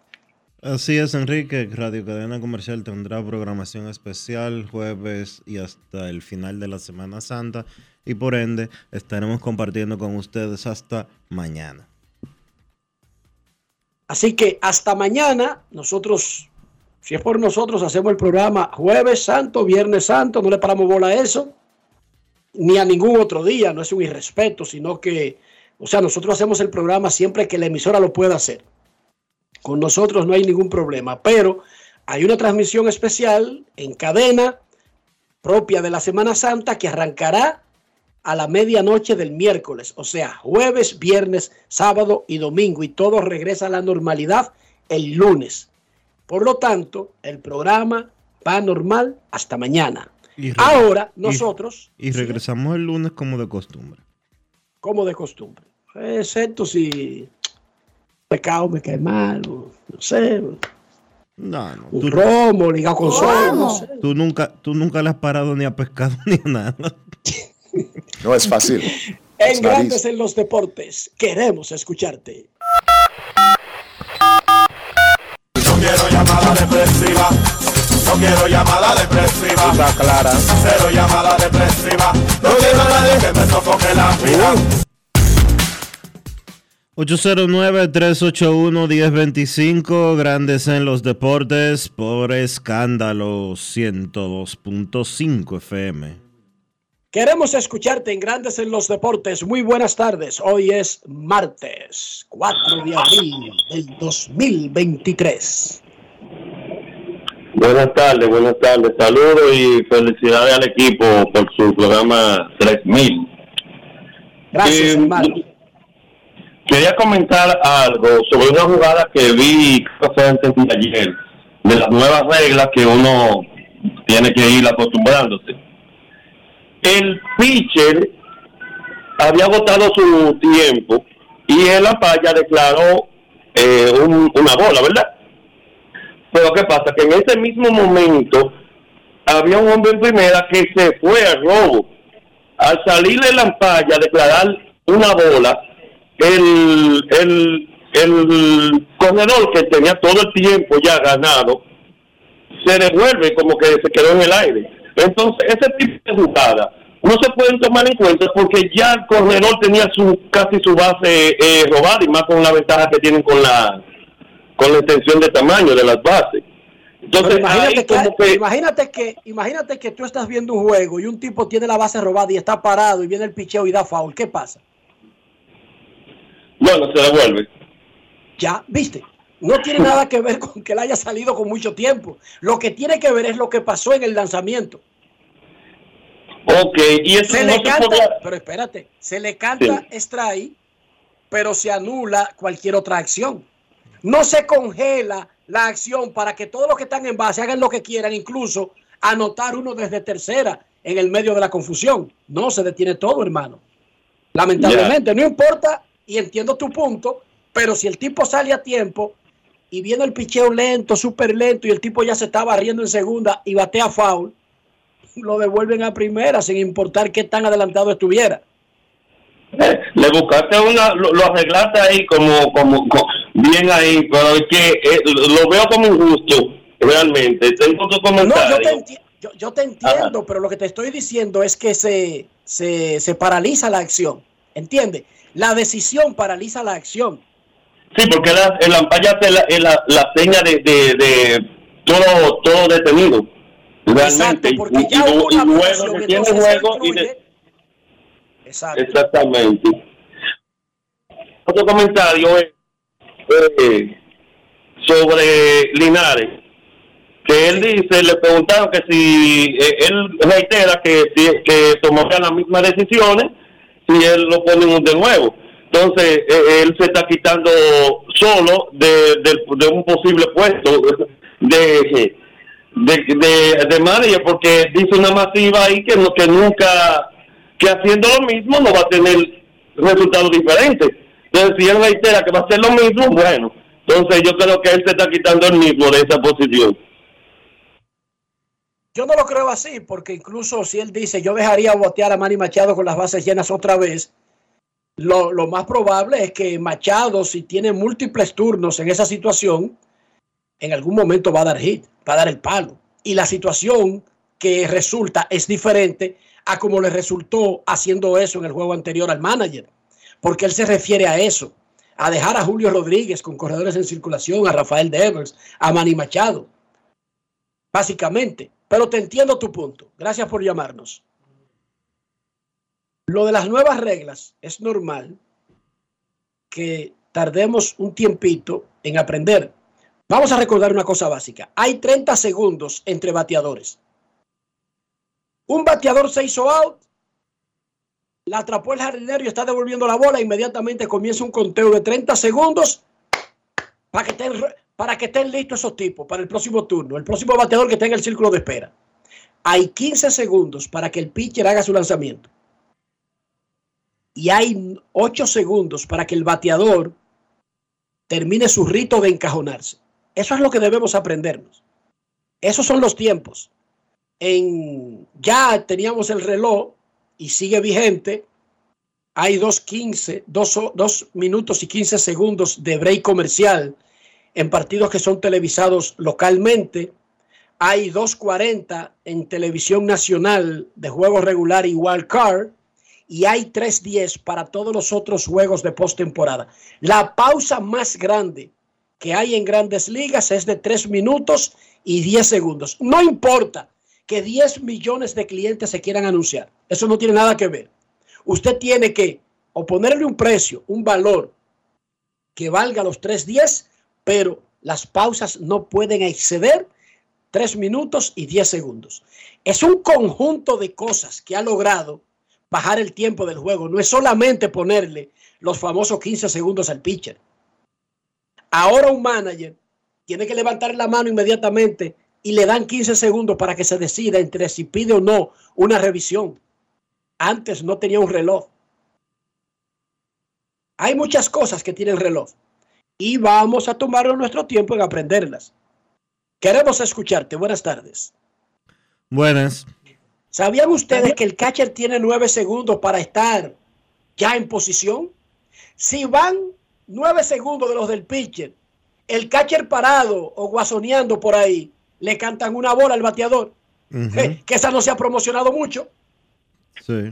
Así es, Enrique. Radio Cadena Comercial tendrá programación especial jueves y hasta el final de la Semana Santa y por ende estaremos compartiendo con ustedes hasta mañana. Así que hasta mañana, nosotros, si es por nosotros, hacemos el programa jueves santo, viernes santo, no le paramos bola a eso, ni a ningún otro día, no es un irrespeto, sino que, o sea, nosotros hacemos el programa siempre que la emisora lo pueda hacer. Con nosotros no hay ningún problema, pero hay una transmisión especial en cadena propia de la Semana Santa que arrancará a la medianoche del miércoles, o sea, jueves, viernes, sábado y domingo, y todo regresa a la normalidad el lunes. Por lo tanto, el programa va normal hasta mañana. Y Ahora, nosotros, Y, regresamos el lunes como de costumbre. como de costumbre, excepto si pecado me cae mal, o no sé, No, no. un romo ligado con sol, no sé. Tú nunca, tú nunca le has parado ni a pescado ni a nada. No es fácil. En Es Grandes en los Deportes, queremos escucharte. No quiero llamada depresiva. No quiero llamada depresiva. Está clara. Cero llamada depresiva. No quiero a nadie que me sofoque la vida. 809-381-1025, Grandes en los Deportes, por escándalo 102.5 FM. Queremos escucharte en Grandes en los Deportes. Muy buenas tardes. Hoy es martes 4 de abril del 2023. Buenas tardes, buenas tardes. Saludos y felicidades al equipo por su programa 3000. Gracias, Eh, hermano. Quería comentar algo sobre una jugada que vi antes de ayer, de las nuevas reglas que uno tiene que ir acostumbrándose. El pitcher había agotado su tiempo y en la palla declaró eh, un- una bola, ¿verdad? Pero ¿qué pasa? Que en ese mismo momento había un hombre en primera que se fue al robo. Al salir de la palla a declarar una bola, el, el, el corredor que tenía todo el tiempo ya ganado, se devuelve como que se quedó en el aire. Entonces, ese tipo de jugada no se pueden tomar en cuenta porque ya el corredor tenía su casi su base eh, robada y más con la ventaja que tienen con la con la extensión de tamaño de las bases. Entonces, imagínate, ahí que, como que- imagínate que imagínate que tú estás viendo un juego y un tipo tiene la base robada y está parado y viene el picheo y da foul. ¿Qué pasa? Bueno, se devuelve. Ya, viste. No tiene nada que ver con que él haya salido con mucho tiempo. Lo que tiene que ver es lo que pasó en el lanzamiento. Ok, y eso Se no le se canta, podía- pero espérate, se le canta strike, pero se anula cualquier otra acción. No se congela la acción para que todos los que están en base hagan lo que quieran, incluso anotar uno desde tercera en el medio de la confusión. No se detiene todo, hermano. Lamentablemente, no importa, y entiendo tu punto, pero si el tipo sale a tiempo y viene el picheo lento, súper lento, y el tipo ya se está barriendo en segunda y batea foul, lo devuelven a primera sin importar qué tan adelantado estuviera. Eh, le buscaste una, lo, lo arreglaste ahí como, como, co- bien ahí, pero es que eh, lo veo como injusto, realmente. Tengo tu No, comentario. yo te, enti- yo- yo te entiendo, pero lo que te estoy diciendo es que se, se, se paraliza la acción. ¿Entiendes? La decisión paraliza la acción. Sí, porque la, la pantalla hace la, la, la seña de, de, de todo, todo detenido. Realmente. Exacto, porque y, ya y- hubo y una luego que tiene juego y de- Exacto. Exactamente. Otro comentario es eh, sobre Linares, que él dice, le preguntaron que si eh, él reitera que, que tomaría las mismas decisiones si él lo ponen de nuevo. Entonces, eh, él se está quitando solo de, de- un posible puesto de, de, de, porque dice una masiva ahí que, no, que nunca, que haciendo lo mismo no va a tener resultados diferentes. Entonces, si él reitera que va a hacer lo mismo, bueno, entonces yo creo que él se está quitando el mismo de esa posición. Yo no lo creo así, porque incluso si él dice yo dejaría botear a Manny Machado con las bases llenas otra vez, lo, más probable es que Machado, si tiene múltiples turnos en esa situación, en algún momento va a dar hit, va a dar el palo. Y la situación que resulta es diferente a como le resultó haciendo eso en el juego anterior al manager, porque él se refiere a eso, a dejar a Julio Rodríguez con corredores en circulación, a Rafael Devers, a Manny Machado básicamente. Pero te entiendo tu punto. Gracias por llamarnos. Lo de las nuevas reglas es normal que tardemos un tiempito en aprender. Vamos a recordar una cosa básica. Hay 30 segundos entre bateadores. Un bateador se hizo out, la atrapó el jardinero y está devolviendo la bola. Inmediatamente comienza un conteo de 30 segundos para que estén, para que estén listos esos tipos para el próximo turno, el próximo bateador que tenga el círculo de espera. Hay 15 segundos para que el pitcher haga su lanzamiento. Y hay 8 segundos para que el bateador termine su rito de encajonarse. Eso es lo que debemos aprendernos. Esos son los tiempos. En, ya teníamos el reloj y sigue vigente. Hay 2.15, 2 minutos y 15 segundos de break comercial en partidos que son televisados localmente. Hay 2.40 en televisión nacional de juego regular y wild card. Y hay 3.10 para todos los otros juegos de postemporada. La pausa más grande que hay en grandes ligas es de 3 minutos y 10 segundos. No importa que 10 millones de clientes se quieran anunciar. Eso no tiene nada que ver. Usted tiene que o ponerle un precio, un valor que valga los 3.10, pero las pausas no pueden exceder 3 minutos y 10 segundos. Es un conjunto de cosas que ha logrado bajar el tiempo del juego. No es solamente ponerle los famosos 15 segundos al pitcher. Ahora un manager tiene que levantar la mano inmediatamente y le dan 15 segundos para que se decida entre si pide o no una revisión. Antes no tenía un reloj. Hay muchas cosas que tienen reloj y vamos a tomarnos nuestro tiempo en aprenderlas. Queremos escucharte. Buenas tardes. Buenas. ¿Sabían ustedes que el catcher tiene nueve segundos para estar ya en posición? Si van nueve segundos de los del pitcher, el catcher parado o guasoneando por ahí, le cantan una bola al bateador. Que esa no se ha promocionado mucho. Sí.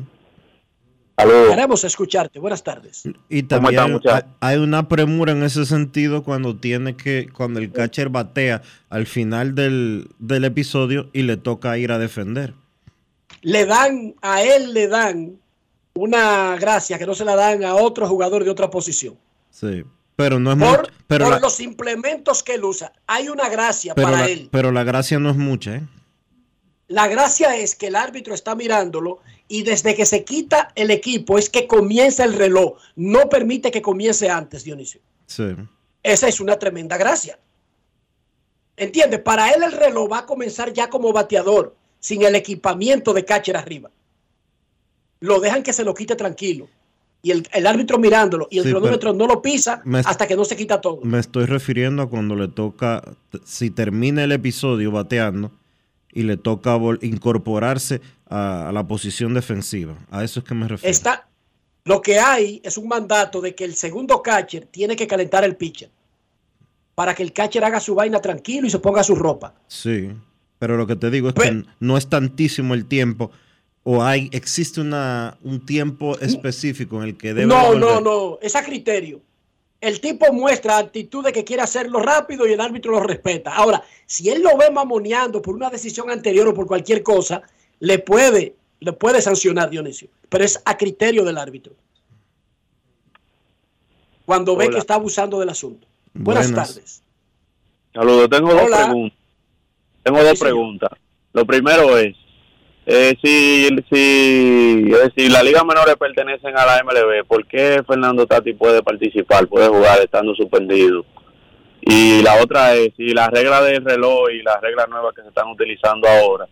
Queremos escucharte. Buenas tardes. Y también hay, hay una premura en ese sentido cuando tiene que, cuando el catcher batea al final del, del episodio y le toca ir a defender. Le dan, a él le dan una gracia que no se la dan a otro jugador de otra posición. Sí, pero no es Por, mucho. Pero, por la, los implementos que él usa. Hay una gracia para la, él. pero la gracia no es mucha, ¿eh? La gracia es que el árbitro está mirándolo y desde que se quita el equipo es que comienza el reloj. No permite que comience antes, Dionisio. Sí. Esa es una tremenda gracia. ¿Entiendes? Para él el reloj va a comenzar ya como bateador, sin el equipamiento de catcher arriba. Lo dejan que se lo quite tranquilo. Y el, el árbitro mirándolo y el Sí, cronómetro no lo pisa me- hasta que no se quita todo. Me estoy refiriendo a cuando le toca, si termina el episodio bateando y le toca incorporarse a, a la posición defensiva. A eso es que me refiero. Está, lo que hay es un mandato de que el segundo catcher tiene que calentar el pitcher para que el catcher haga su vaina tranquilo y se ponga su ropa. Sí, pero lo que te digo es que no es tantísimo el tiempo o hay existe una un tiempo específico en el que debe No, volver. no, no, es a criterio. El tipo muestra actitud de que quiere hacerlo rápido y el árbitro lo respeta. Ahora, si él lo ve mamoneando por una decisión anterior o por cualquier cosa, le puede, le puede sancionar Dionisio. Pero es a criterio del árbitro. Cuando ve que está abusando del asunto. Buenas, Buenas. tardes. Saludos, tengo dos Hola. preguntas. Tengo dos preguntas. Lo primero es, eh, si, si, es decir, las ligas menores pertenecen a la MLB, ¿por qué Fernando Tati puede participar, puede jugar estando suspendido? Y la otra es, si la regla del reloj y las reglas nuevas que se están utilizando ahora,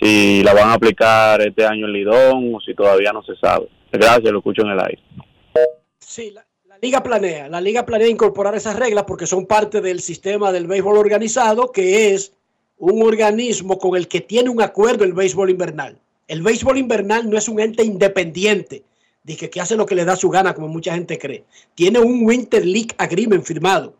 si la van a aplicar este año en Lidón o si todavía no se sabe. Gracias, lo escucho en el aire. Sí, la, la liga planea. La liga planea incorporar esas reglas porque son parte del sistema del béisbol organizado, que es un organismo con el que tiene un acuerdo el béisbol invernal. El béisbol invernal no es un ente independiente, de que, que hace lo que le da su gana, como mucha gente cree. Tiene un Winter League Agreement firmado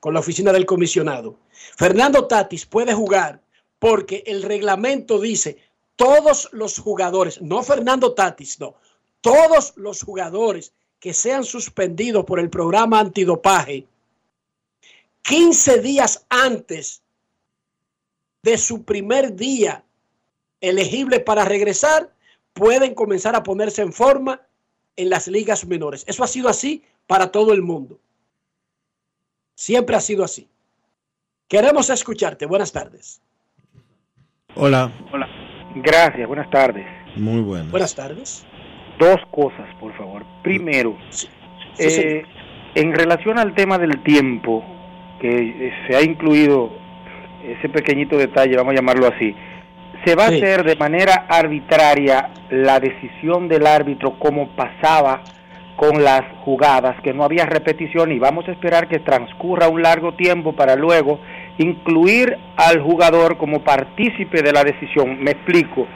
con la oficina del comisionado. Fernando Tatis puede jugar porque el reglamento dice todos los jugadores, no Fernando Tatis, no, todos los jugadores que sean suspendidos por el programa antidopaje 15 días antes de su primer día elegible para regresar, pueden comenzar a ponerse en forma en las ligas menores. Eso ha sido así para todo el mundo. Siempre ha sido así. Queremos escucharte. Buenas tardes. Hola, Hola. Gracias, buenas tardes. muy bueno. Buenas tardes. Dos cosas, por favor. Primero, sí, eh, en relación al tema del tiempo, que se ha incluido ese pequeñito detalle, vamos a llamarlo así, se va Sí. a hacer de manera arbitraria la decisión del árbitro como pasaba con las jugadas, que no había repetición y vamos a esperar que transcurra un largo tiempo para luego incluir al jugador como partícipe de la decisión. Me explico.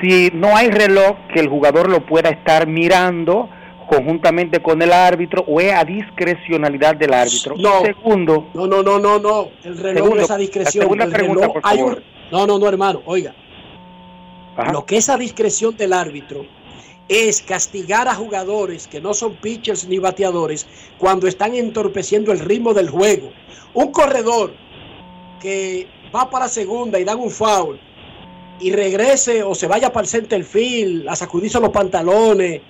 Si no hay reloj que el jugador lo pueda estar mirando conjuntamente con el árbitro o es a discrecionalidad del árbitro. No. Y segundo, No, no, no, no, no. El reloj Segundo, es a discreción. la segunda El pregunta, reloj- por hay favor. un- No, no, no, hermano. Oiga. Lo que es a discreción del árbitro es castigar a jugadores que no son pitchers ni bateadores cuando están entorpeciendo el ritmo del juego. Un corredor que va para segunda y dan un foul y regrese o se vaya para el center field a sacudirse los pantalones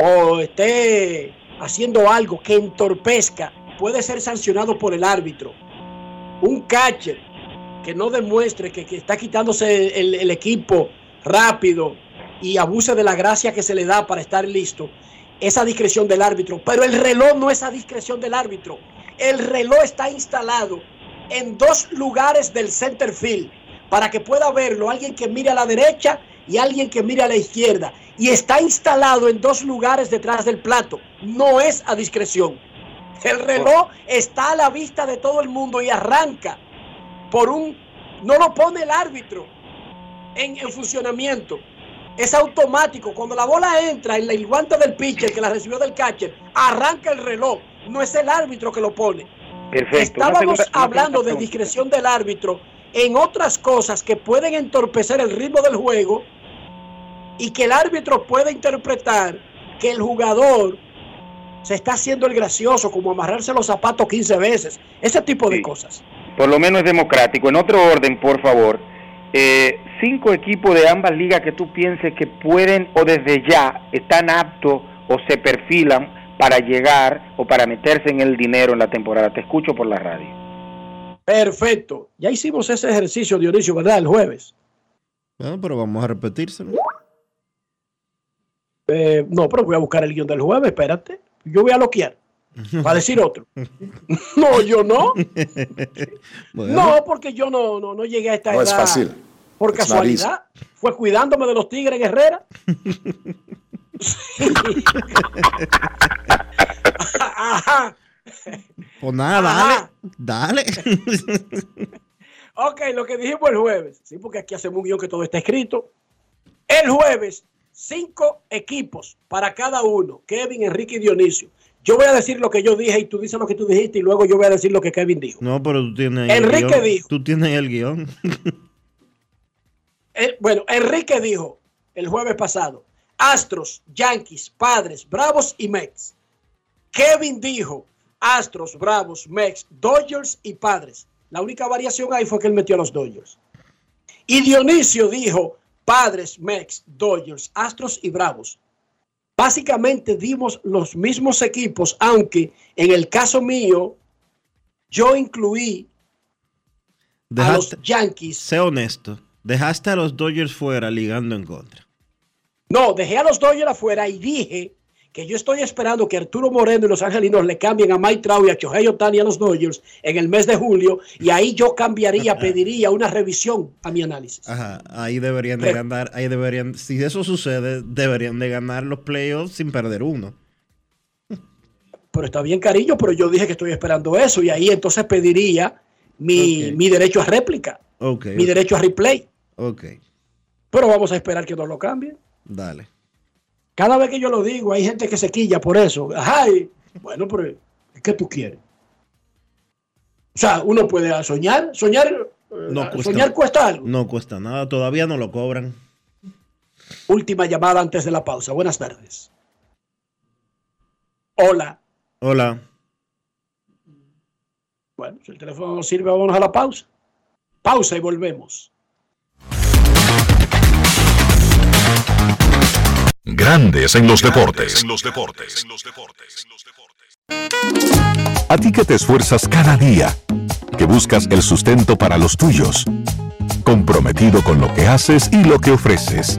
o esté haciendo algo que entorpezca, puede ser sancionado por el árbitro. Un catcher que no demuestre que, que está quitándose el, el equipo rápido y abuse de la gracia que se le da para estar listo, esa discreción del árbitro. Pero el reloj no es a discreción del árbitro. El reloj está instalado en dos lugares del center field para que pueda verlo alguien que mire a la derecha y alguien que mire a la izquierda. Y está instalado en dos lugares detrás del plato. No es a discreción. El reloj está a la vista de todo el mundo y arranca por un... No lo pone el árbitro en, en funcionamiento. Es automático. Cuando la bola entra en el guante del pitcher que la recibió del catcher, arranca el reloj. No es el árbitro que lo pone. perfecto. Estábamos segunda- hablando de discreción del árbitro en otras cosas que pueden entorpecer el ritmo del juego y que el árbitro puede interpretar que el jugador se está haciendo el gracioso, como amarrarse los zapatos 15 veces, ese tipo de cosas. Por lo menos es democrático. En otro orden, por favor, eh, cinco equipos de ambas ligas que tú pienses que pueden o desde ya están aptos o se perfilan para llegar o para meterse en el dinero en la temporada. Te escucho por la radio. Perfecto. Ya hicimos ese ejercicio, Dionisio, ¿verdad? El jueves. Bueno, pero vamos a repetírselo. Eh, no, pero voy a buscar el guion del jueves, espérate. Yo voy a loquear. Va a decir otro. no, yo no. Bueno. No, porque yo no, no, no llegué a esta No edad. es fácil. Por casualidad. Fue cuidándome de los tigres en Herrera. Ajá. Pues nada, dale. Dale. Ok, lo que dijimos el jueves. Sí, porque aquí hacemos un guion que todo está escrito. El jueves, cinco equipos para cada uno. Kevin, Enrique y Dionisio. Yo voy a decir lo que yo dije y tú dices lo que tú dijiste y luego yo voy a decir lo que Kevin dijo. No, pero tú tienes ahí Enrique el guion. dijo. Tú tienes ahí el guion. Eh, bueno, Enrique dijo el jueves pasado, Astros, Yankees, Padres, Bravos y Mex. Kevin dijo, Astros, Bravos, Mex, Dodgers y Padres. La única variación ahí fue que él metió a los Dodgers. Y Dionisio dijo, Padres, Mex, Dodgers, Astros y Bravos. Básicamente dimos los mismos equipos, aunque en el caso mío, yo incluí a los Yankees. sé honesto. Dejaste a los Dodgers fuera ligando en contra. No, dejé a los Dodgers afuera y dije que yo estoy esperando que Arturo Moreno y los angelinos le cambien a Mike Trout y a Shohei Otani a los Dodgers en el mes de julio y ahí yo cambiaría, pediría una revisión a mi análisis. Ajá, ahí deberían de Pero- ganar, ahí deberían, si eso sucede, deberían de ganar los playoffs sin perder uno. Pero está bien, cariño, pero yo dije que estoy esperando eso y ahí entonces pediría mi, mi derecho a réplica, mi derecho a replay. ok, Pero vamos a esperar que no lo cambien. dale. Cada vez que yo lo digo, hay gente que se quilla por eso. Ay, bueno, pero ¿qué tú quieres? O sea, uno puede soñar, soñar, eh, No cuesta, soñar cuesta algo. No cuesta nada, todavía no lo cobran. Última llamada antes de la pausa. Buenas tardes. Hola. Hola. Bueno, si el teléfono no sirve, vámonos a la pausa. Pausa y volvemos. Grandes en los deportes. En los deportes. A ti que te esfuerzas cada día, que buscas el sustento para los tuyos, comprometido con lo que haces y lo que ofreces.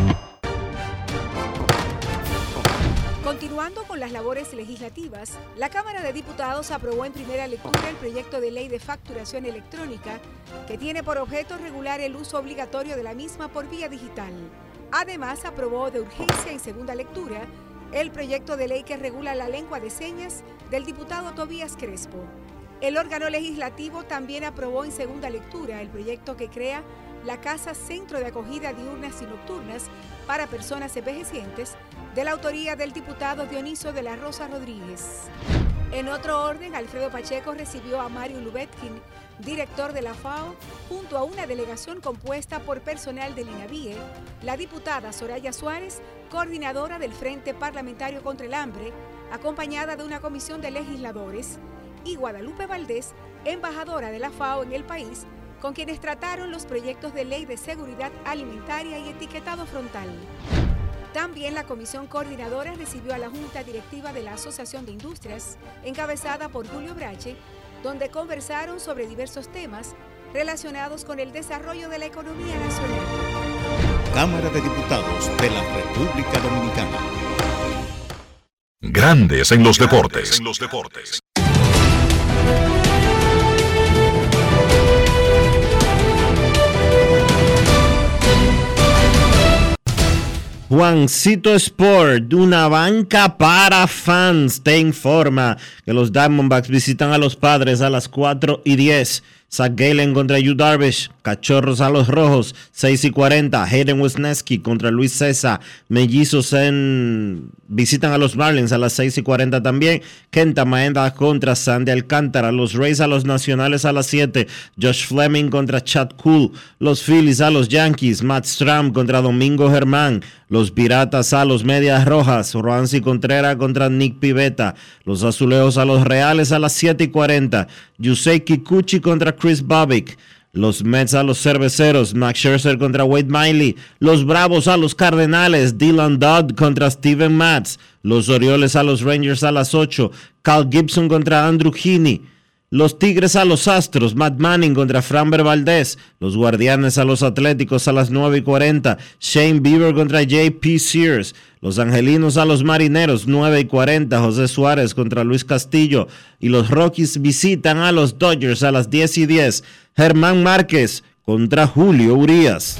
Con las labores legislativas, la Cámara de Diputados aprobó en primera lectura el proyecto de ley de facturación electrónica que tiene por objeto regular el uso obligatorio de la misma por vía digital. Además, aprobó de urgencia en segunda lectura el proyecto de ley que regula la lengua de señas del diputado Tobías Crespo. El órgano legislativo también aprobó en segunda lectura el proyecto que crea la Casa Centro de Acogida Diurnas y Nocturnas para Personas Envejecientes, de la autoría del diputado Dioniso de la Rosa Rodríguez. En otro orden, Alfredo Pacheco recibió a Mario Lubetkin, director de la FAO, junto a una delegación compuesta por personal del INAVIE, la diputada Soraya Suárez, coordinadora del Frente Parlamentario contra el Hambre, acompañada de una comisión de legisladores, y Guadalupe Valdés, embajadora de la FAO en el país, con quienes trataron los proyectos de ley de seguridad alimentaria y etiquetado frontal. También la comisión coordinadora recibió a la Junta Directiva de la Asociación de Industrias, encabezada por Julio Brache, donde conversaron sobre diversos temas relacionados con el desarrollo de la economía nacional. Cámara de Diputados de la República Dominicana. Grandes en los deportes. En los deportes. Juancito Sport, una banca para fans, te informa que los Diamondbacks visitan a los padres a las 4 y 10. Zach Galen contra Yu Darvish, Cachorros a los Rojos, 6 y 40. Hayden Wisniewski contra Luis César. Mellizos en... visitan a los Marlins a las 6 y 40 también. Kenta Maenda contra Sandy Alcántara. Los Rays a los Nacionales a las 7. Josh Fleming contra Chad Cool. Los Phillies a los Yankees. Matt Stram contra Domingo Germán. Los Piratas a los Medias Rojas. Roansi Contreras contra Nick Pivetta. Los Azulejos a los Reales a las 7 y 40. Yusei Kikuchi contra Chris Bobbick. Los Mets a los Cerveceros, Max Scherzer contra Wade Miley. Los Bravos a los Cardenales, Dylan Dodd contra Steven Matz. Los Orioles a los Rangers a las 8, Cal Gibson contra Andrew Heaney. Los Tigres a los Astros, Matt Manning contra Framber Valdez. Los Guardianes a los Atléticos a las 9 y 40. Shane Bieber contra JP Sears. Los Angelinos a los Marineros, 9 y 40. José Suárez contra Luis Castillo. Y los Rockies visitan a los Dodgers a las 10 y 10. Germán Márquez contra Julio Urias.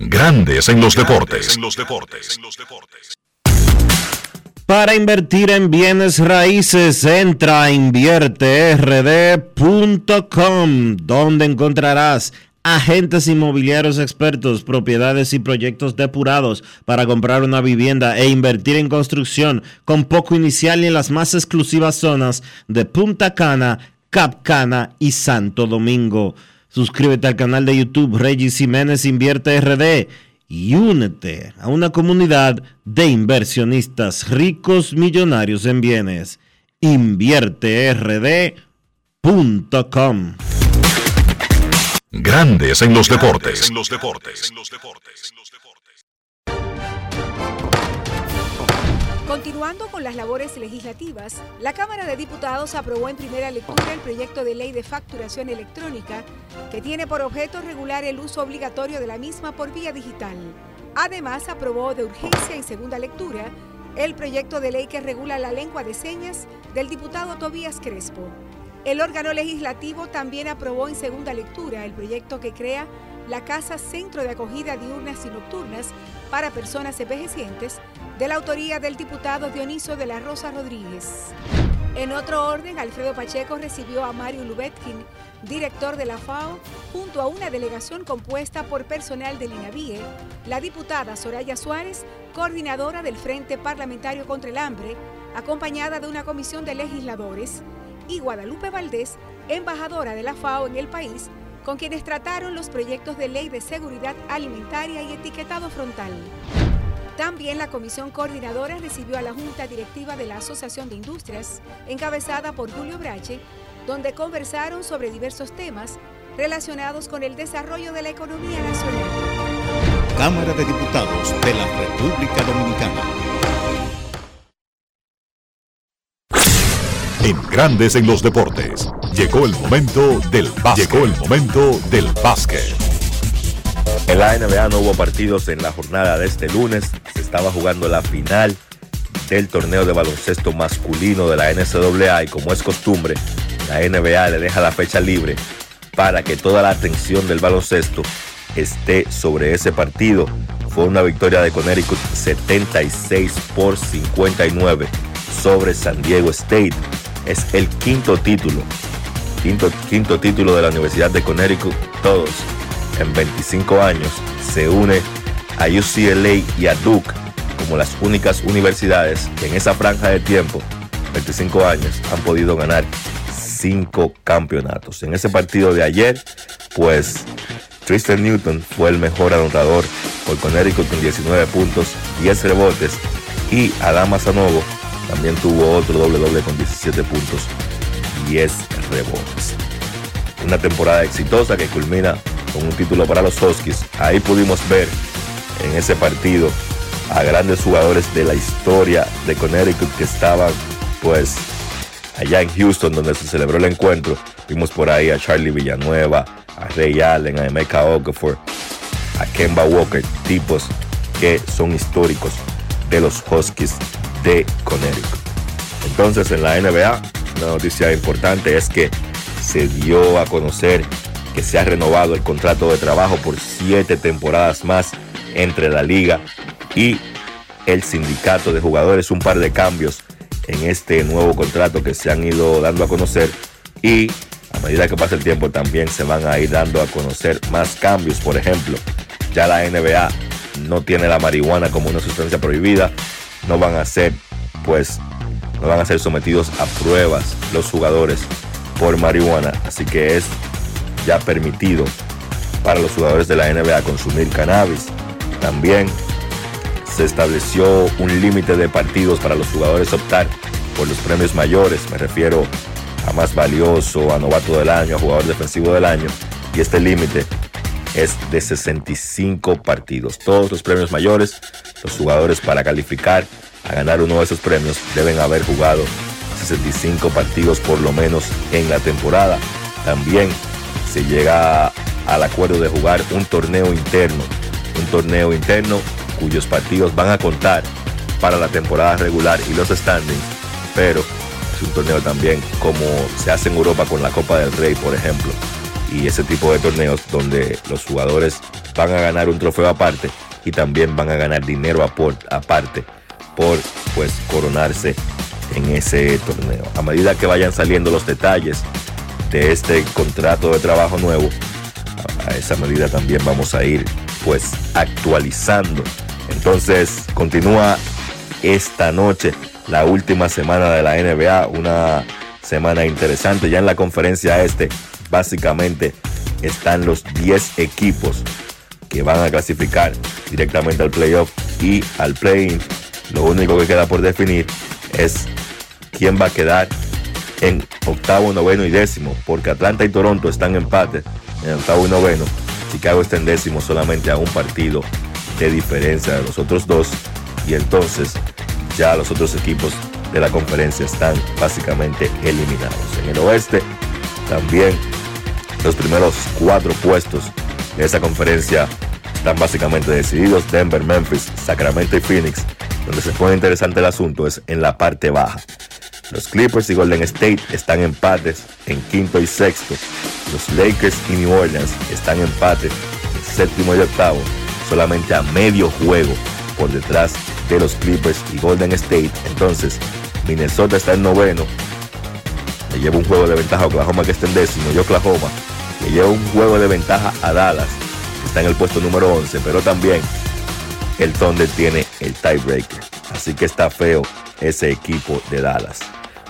Grandes en los deportes. En los deportes. Para invertir en bienes raíces, entra a invierterd.com, donde encontrarás agentes inmobiliarios expertos, propiedades y proyectos depurados para comprar una vivienda e invertir en construcción con poco inicial y en las más exclusivas zonas de Punta Cana, Cap Cana y Santo Domingo. Suscríbete al canal de YouTube Regis Jiménez Invierte RD y únete a una comunidad de inversionistas ricos millonarios en bienes. InvierteRD.com Grandes en los deportes. En los deportes. Continuando con las labores legislativas, la Cámara de Diputados aprobó en primera lectura el proyecto de ley de facturación electrónica que tiene por objeto regular el uso obligatorio de la misma por vía digital. Además, aprobó de urgencia en segunda lectura el proyecto de ley que regula la lengua de señas del diputado Tobías Crespo. El órgano legislativo también aprobó en segunda lectura el proyecto que crea la Casa Centro de Acogida Diurnas y Nocturnas para Personas Envejecientes, de la autoría del diputado Dioniso de la Rosa Rodríguez. En otro orden, Alfredo Pacheco recibió a Mario Lubetkin, director de la FAO, junto a una delegación compuesta por personal del INAVIE, la diputada Soraya Suárez, coordinadora del Frente Parlamentario contra el Hambre, acompañada de una comisión de legisladores, y Guadalupe Valdés, embajadora de la FAO en el país, con quienes trataron los proyectos de ley de seguridad alimentaria y etiquetado frontal. También la comisión coordinadora recibió a la Junta Directiva de la Asociación de Industrias, encabezada por Julio Brache, donde conversaron sobre diversos temas relacionados con el desarrollo de la economía nacional. Cámara de Diputados de la República Dominicana. En Grandes en los Deportes, llegó el momento del básquet. Llegó el momento del básquet. En la NBA no hubo partidos en la jornada de este lunes. Se estaba jugando la final del torneo de baloncesto masculino de la NCAA y como es costumbre, la NBA le deja la fecha libre para que toda la atención del baloncesto esté sobre ese partido. Fue una victoria de Connecticut 76 por 59 sobre San Diego State. Es el quinto título, quinto, quinto título de la Universidad de Connecticut, todos en 25 años. Se une a UCLA y a Duke como las únicas universidades que en esa franja de tiempo, 25 años, han podido ganar cinco campeonatos. En ese partido de ayer, pues Tristan Newton fue el mejor anotador por Connecticut con 19 puntos, 10 rebotes y Adama Sanogo también tuvo otro doble doble con 17 puntos, 10 rebotes. Una temporada exitosa que culmina con un título para los Huskies. Ahí pudimos ver en ese partido a grandes jugadores de la historia de Connecticut que estaban pues allá en Houston donde se celebró el encuentro. Vimos por ahí a Charlie Villanueva, a Ray Allen, a Emeka Okafor, a Kemba Walker, tipos que son históricos de los Huskies de Connecticut. Entonces en la NBA, una noticia importante es que se dio a conocer que se ha renovado el contrato de trabajo por siete temporadas más entre la liga y el sindicato de jugadores. Un par de cambios en este nuevo contrato que se han ido dando a conocer y a medida que pasa el tiempo también se van a ir dando a conocer más cambios. Por ejemplo, ya la NBA no tiene la marihuana como una sustancia prohibida. No van a ser, pues, no van a ser sometidos a pruebas los jugadores por marihuana. Así que es ya permitido para los jugadores de la NBA consumir cannabis. También se estableció un límite de partidos para los jugadores optar por los premios mayores. Me refiero a más valioso, a novato del año, a jugador defensivo del año. Y este límite es de 65 partidos. Todos los premios mayores, los jugadores para calificar a ganar uno de esos premios deben haber jugado 65 partidos por lo menos en la temporada. También se llega al acuerdo de jugar un torneo interno. Un torneo interno cuyos partidos van a contar para la temporada regular y los standings, pero es un torneo también como se hace en Europa con la Copa del Rey, por ejemplo, y ese tipo de torneos donde los jugadores van a ganar un trofeo aparte y también van a ganar dinero aparte por pues coronarse en ese torneo. A medida que vayan saliendo los detalles de este contrato de trabajo nuevo, a esa medida también vamos a ir pues actualizando entonces continúa esta noche la última semana de la NBA, una semana interesante. Ya en la conferencia este, básicamente están los 10 equipos que van a clasificar directamente al playoff y al play-in. Lo único que queda por definir es quién va a quedar en octavo, noveno y décimo, porque Atlanta y Toronto están en empate en octavo y noveno. Chicago está en décimo solamente a un partido de diferencia de los otros dos y entonces ya los otros equipos de la conferencia están básicamente eliminados. En el oeste también los primeros cuatro puestos de esa conferencia están básicamente decididos. Denver, Memphis, Sacramento y Phoenix. Donde se pone interesante el asunto es en la parte baja. Los Clippers y Golden State están empates en quinto y sexto. Los Lakers y New Orleans están en empate en séptimo y octavo solamente a medio juego por detrás de los Clippers y Golden State. Entonces, Minnesota está en noveno. Le lleva un juego de ventaja a Oklahoma que está en décimo y Oklahoma le lleva un juego de ventaja a Dallas que está en el puesto número 11, pero también el Thunder tiene el tiebreaker. Así que está feo ese equipo de Dallas.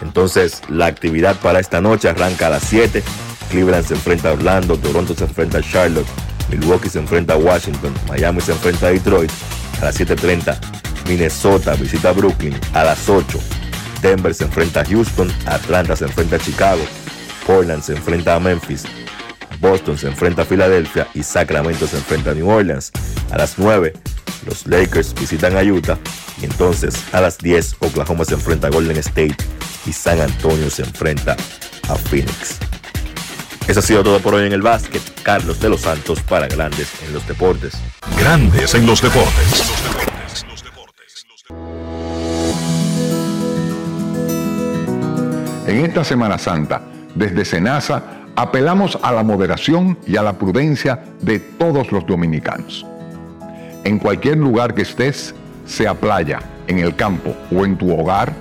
Entonces, la actividad para esta noche arranca a las 7. Cleveland se enfrenta a Orlando, Toronto se enfrenta a Charlotte, Milwaukee se enfrenta a Washington, Miami se enfrenta a Detroit a las 7.30, Minnesota visita a Brooklyn a las 8, Denver se enfrenta a Houston, Atlanta se enfrenta a Chicago, Portland se enfrenta a Memphis, Boston se enfrenta a Filadelfia y Sacramento se enfrenta a New Orleans. A las 9, los Lakers visitan a Utah y entonces a las 10 Oklahoma se enfrenta a Golden State y San Antonio se enfrenta a Phoenix. Eso ha sido todo por hoy en el básquet. Carlos de los Santos para Grandes en los Deportes. Grandes en los Deportes. En esta Semana Santa, desde Senasa, apelamos a la moderación y a la prudencia de todos los dominicanos. En cualquier lugar que estés, sea playa, en el campo o en tu hogar,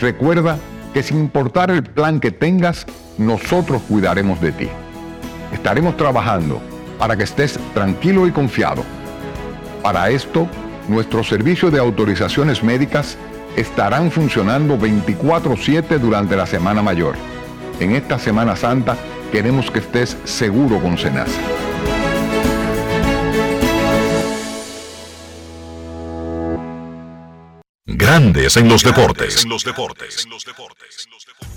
recuerda que sin importar el plan que tengas, nosotros cuidaremos de ti. Estaremos trabajando para que estés tranquilo y confiado. Para esto, nuestros servicios de autorizaciones médicas estarán funcionando 24/7 durante la Semana Mayor. En esta Semana Santa queremos que estés seguro con Senasa. Grandes en los deportes.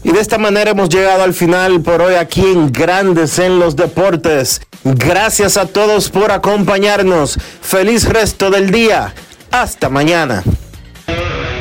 Y de esta manera hemos llegado al final por hoy aquí en Grandes en los Deportes. Gracias a todos por acompañarnos. Feliz resto del día. Hasta mañana.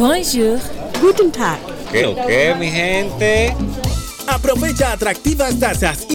Bonjour. Guten Tag. ¿Qué, qué, mi gente? Aprovecha atractivas tasas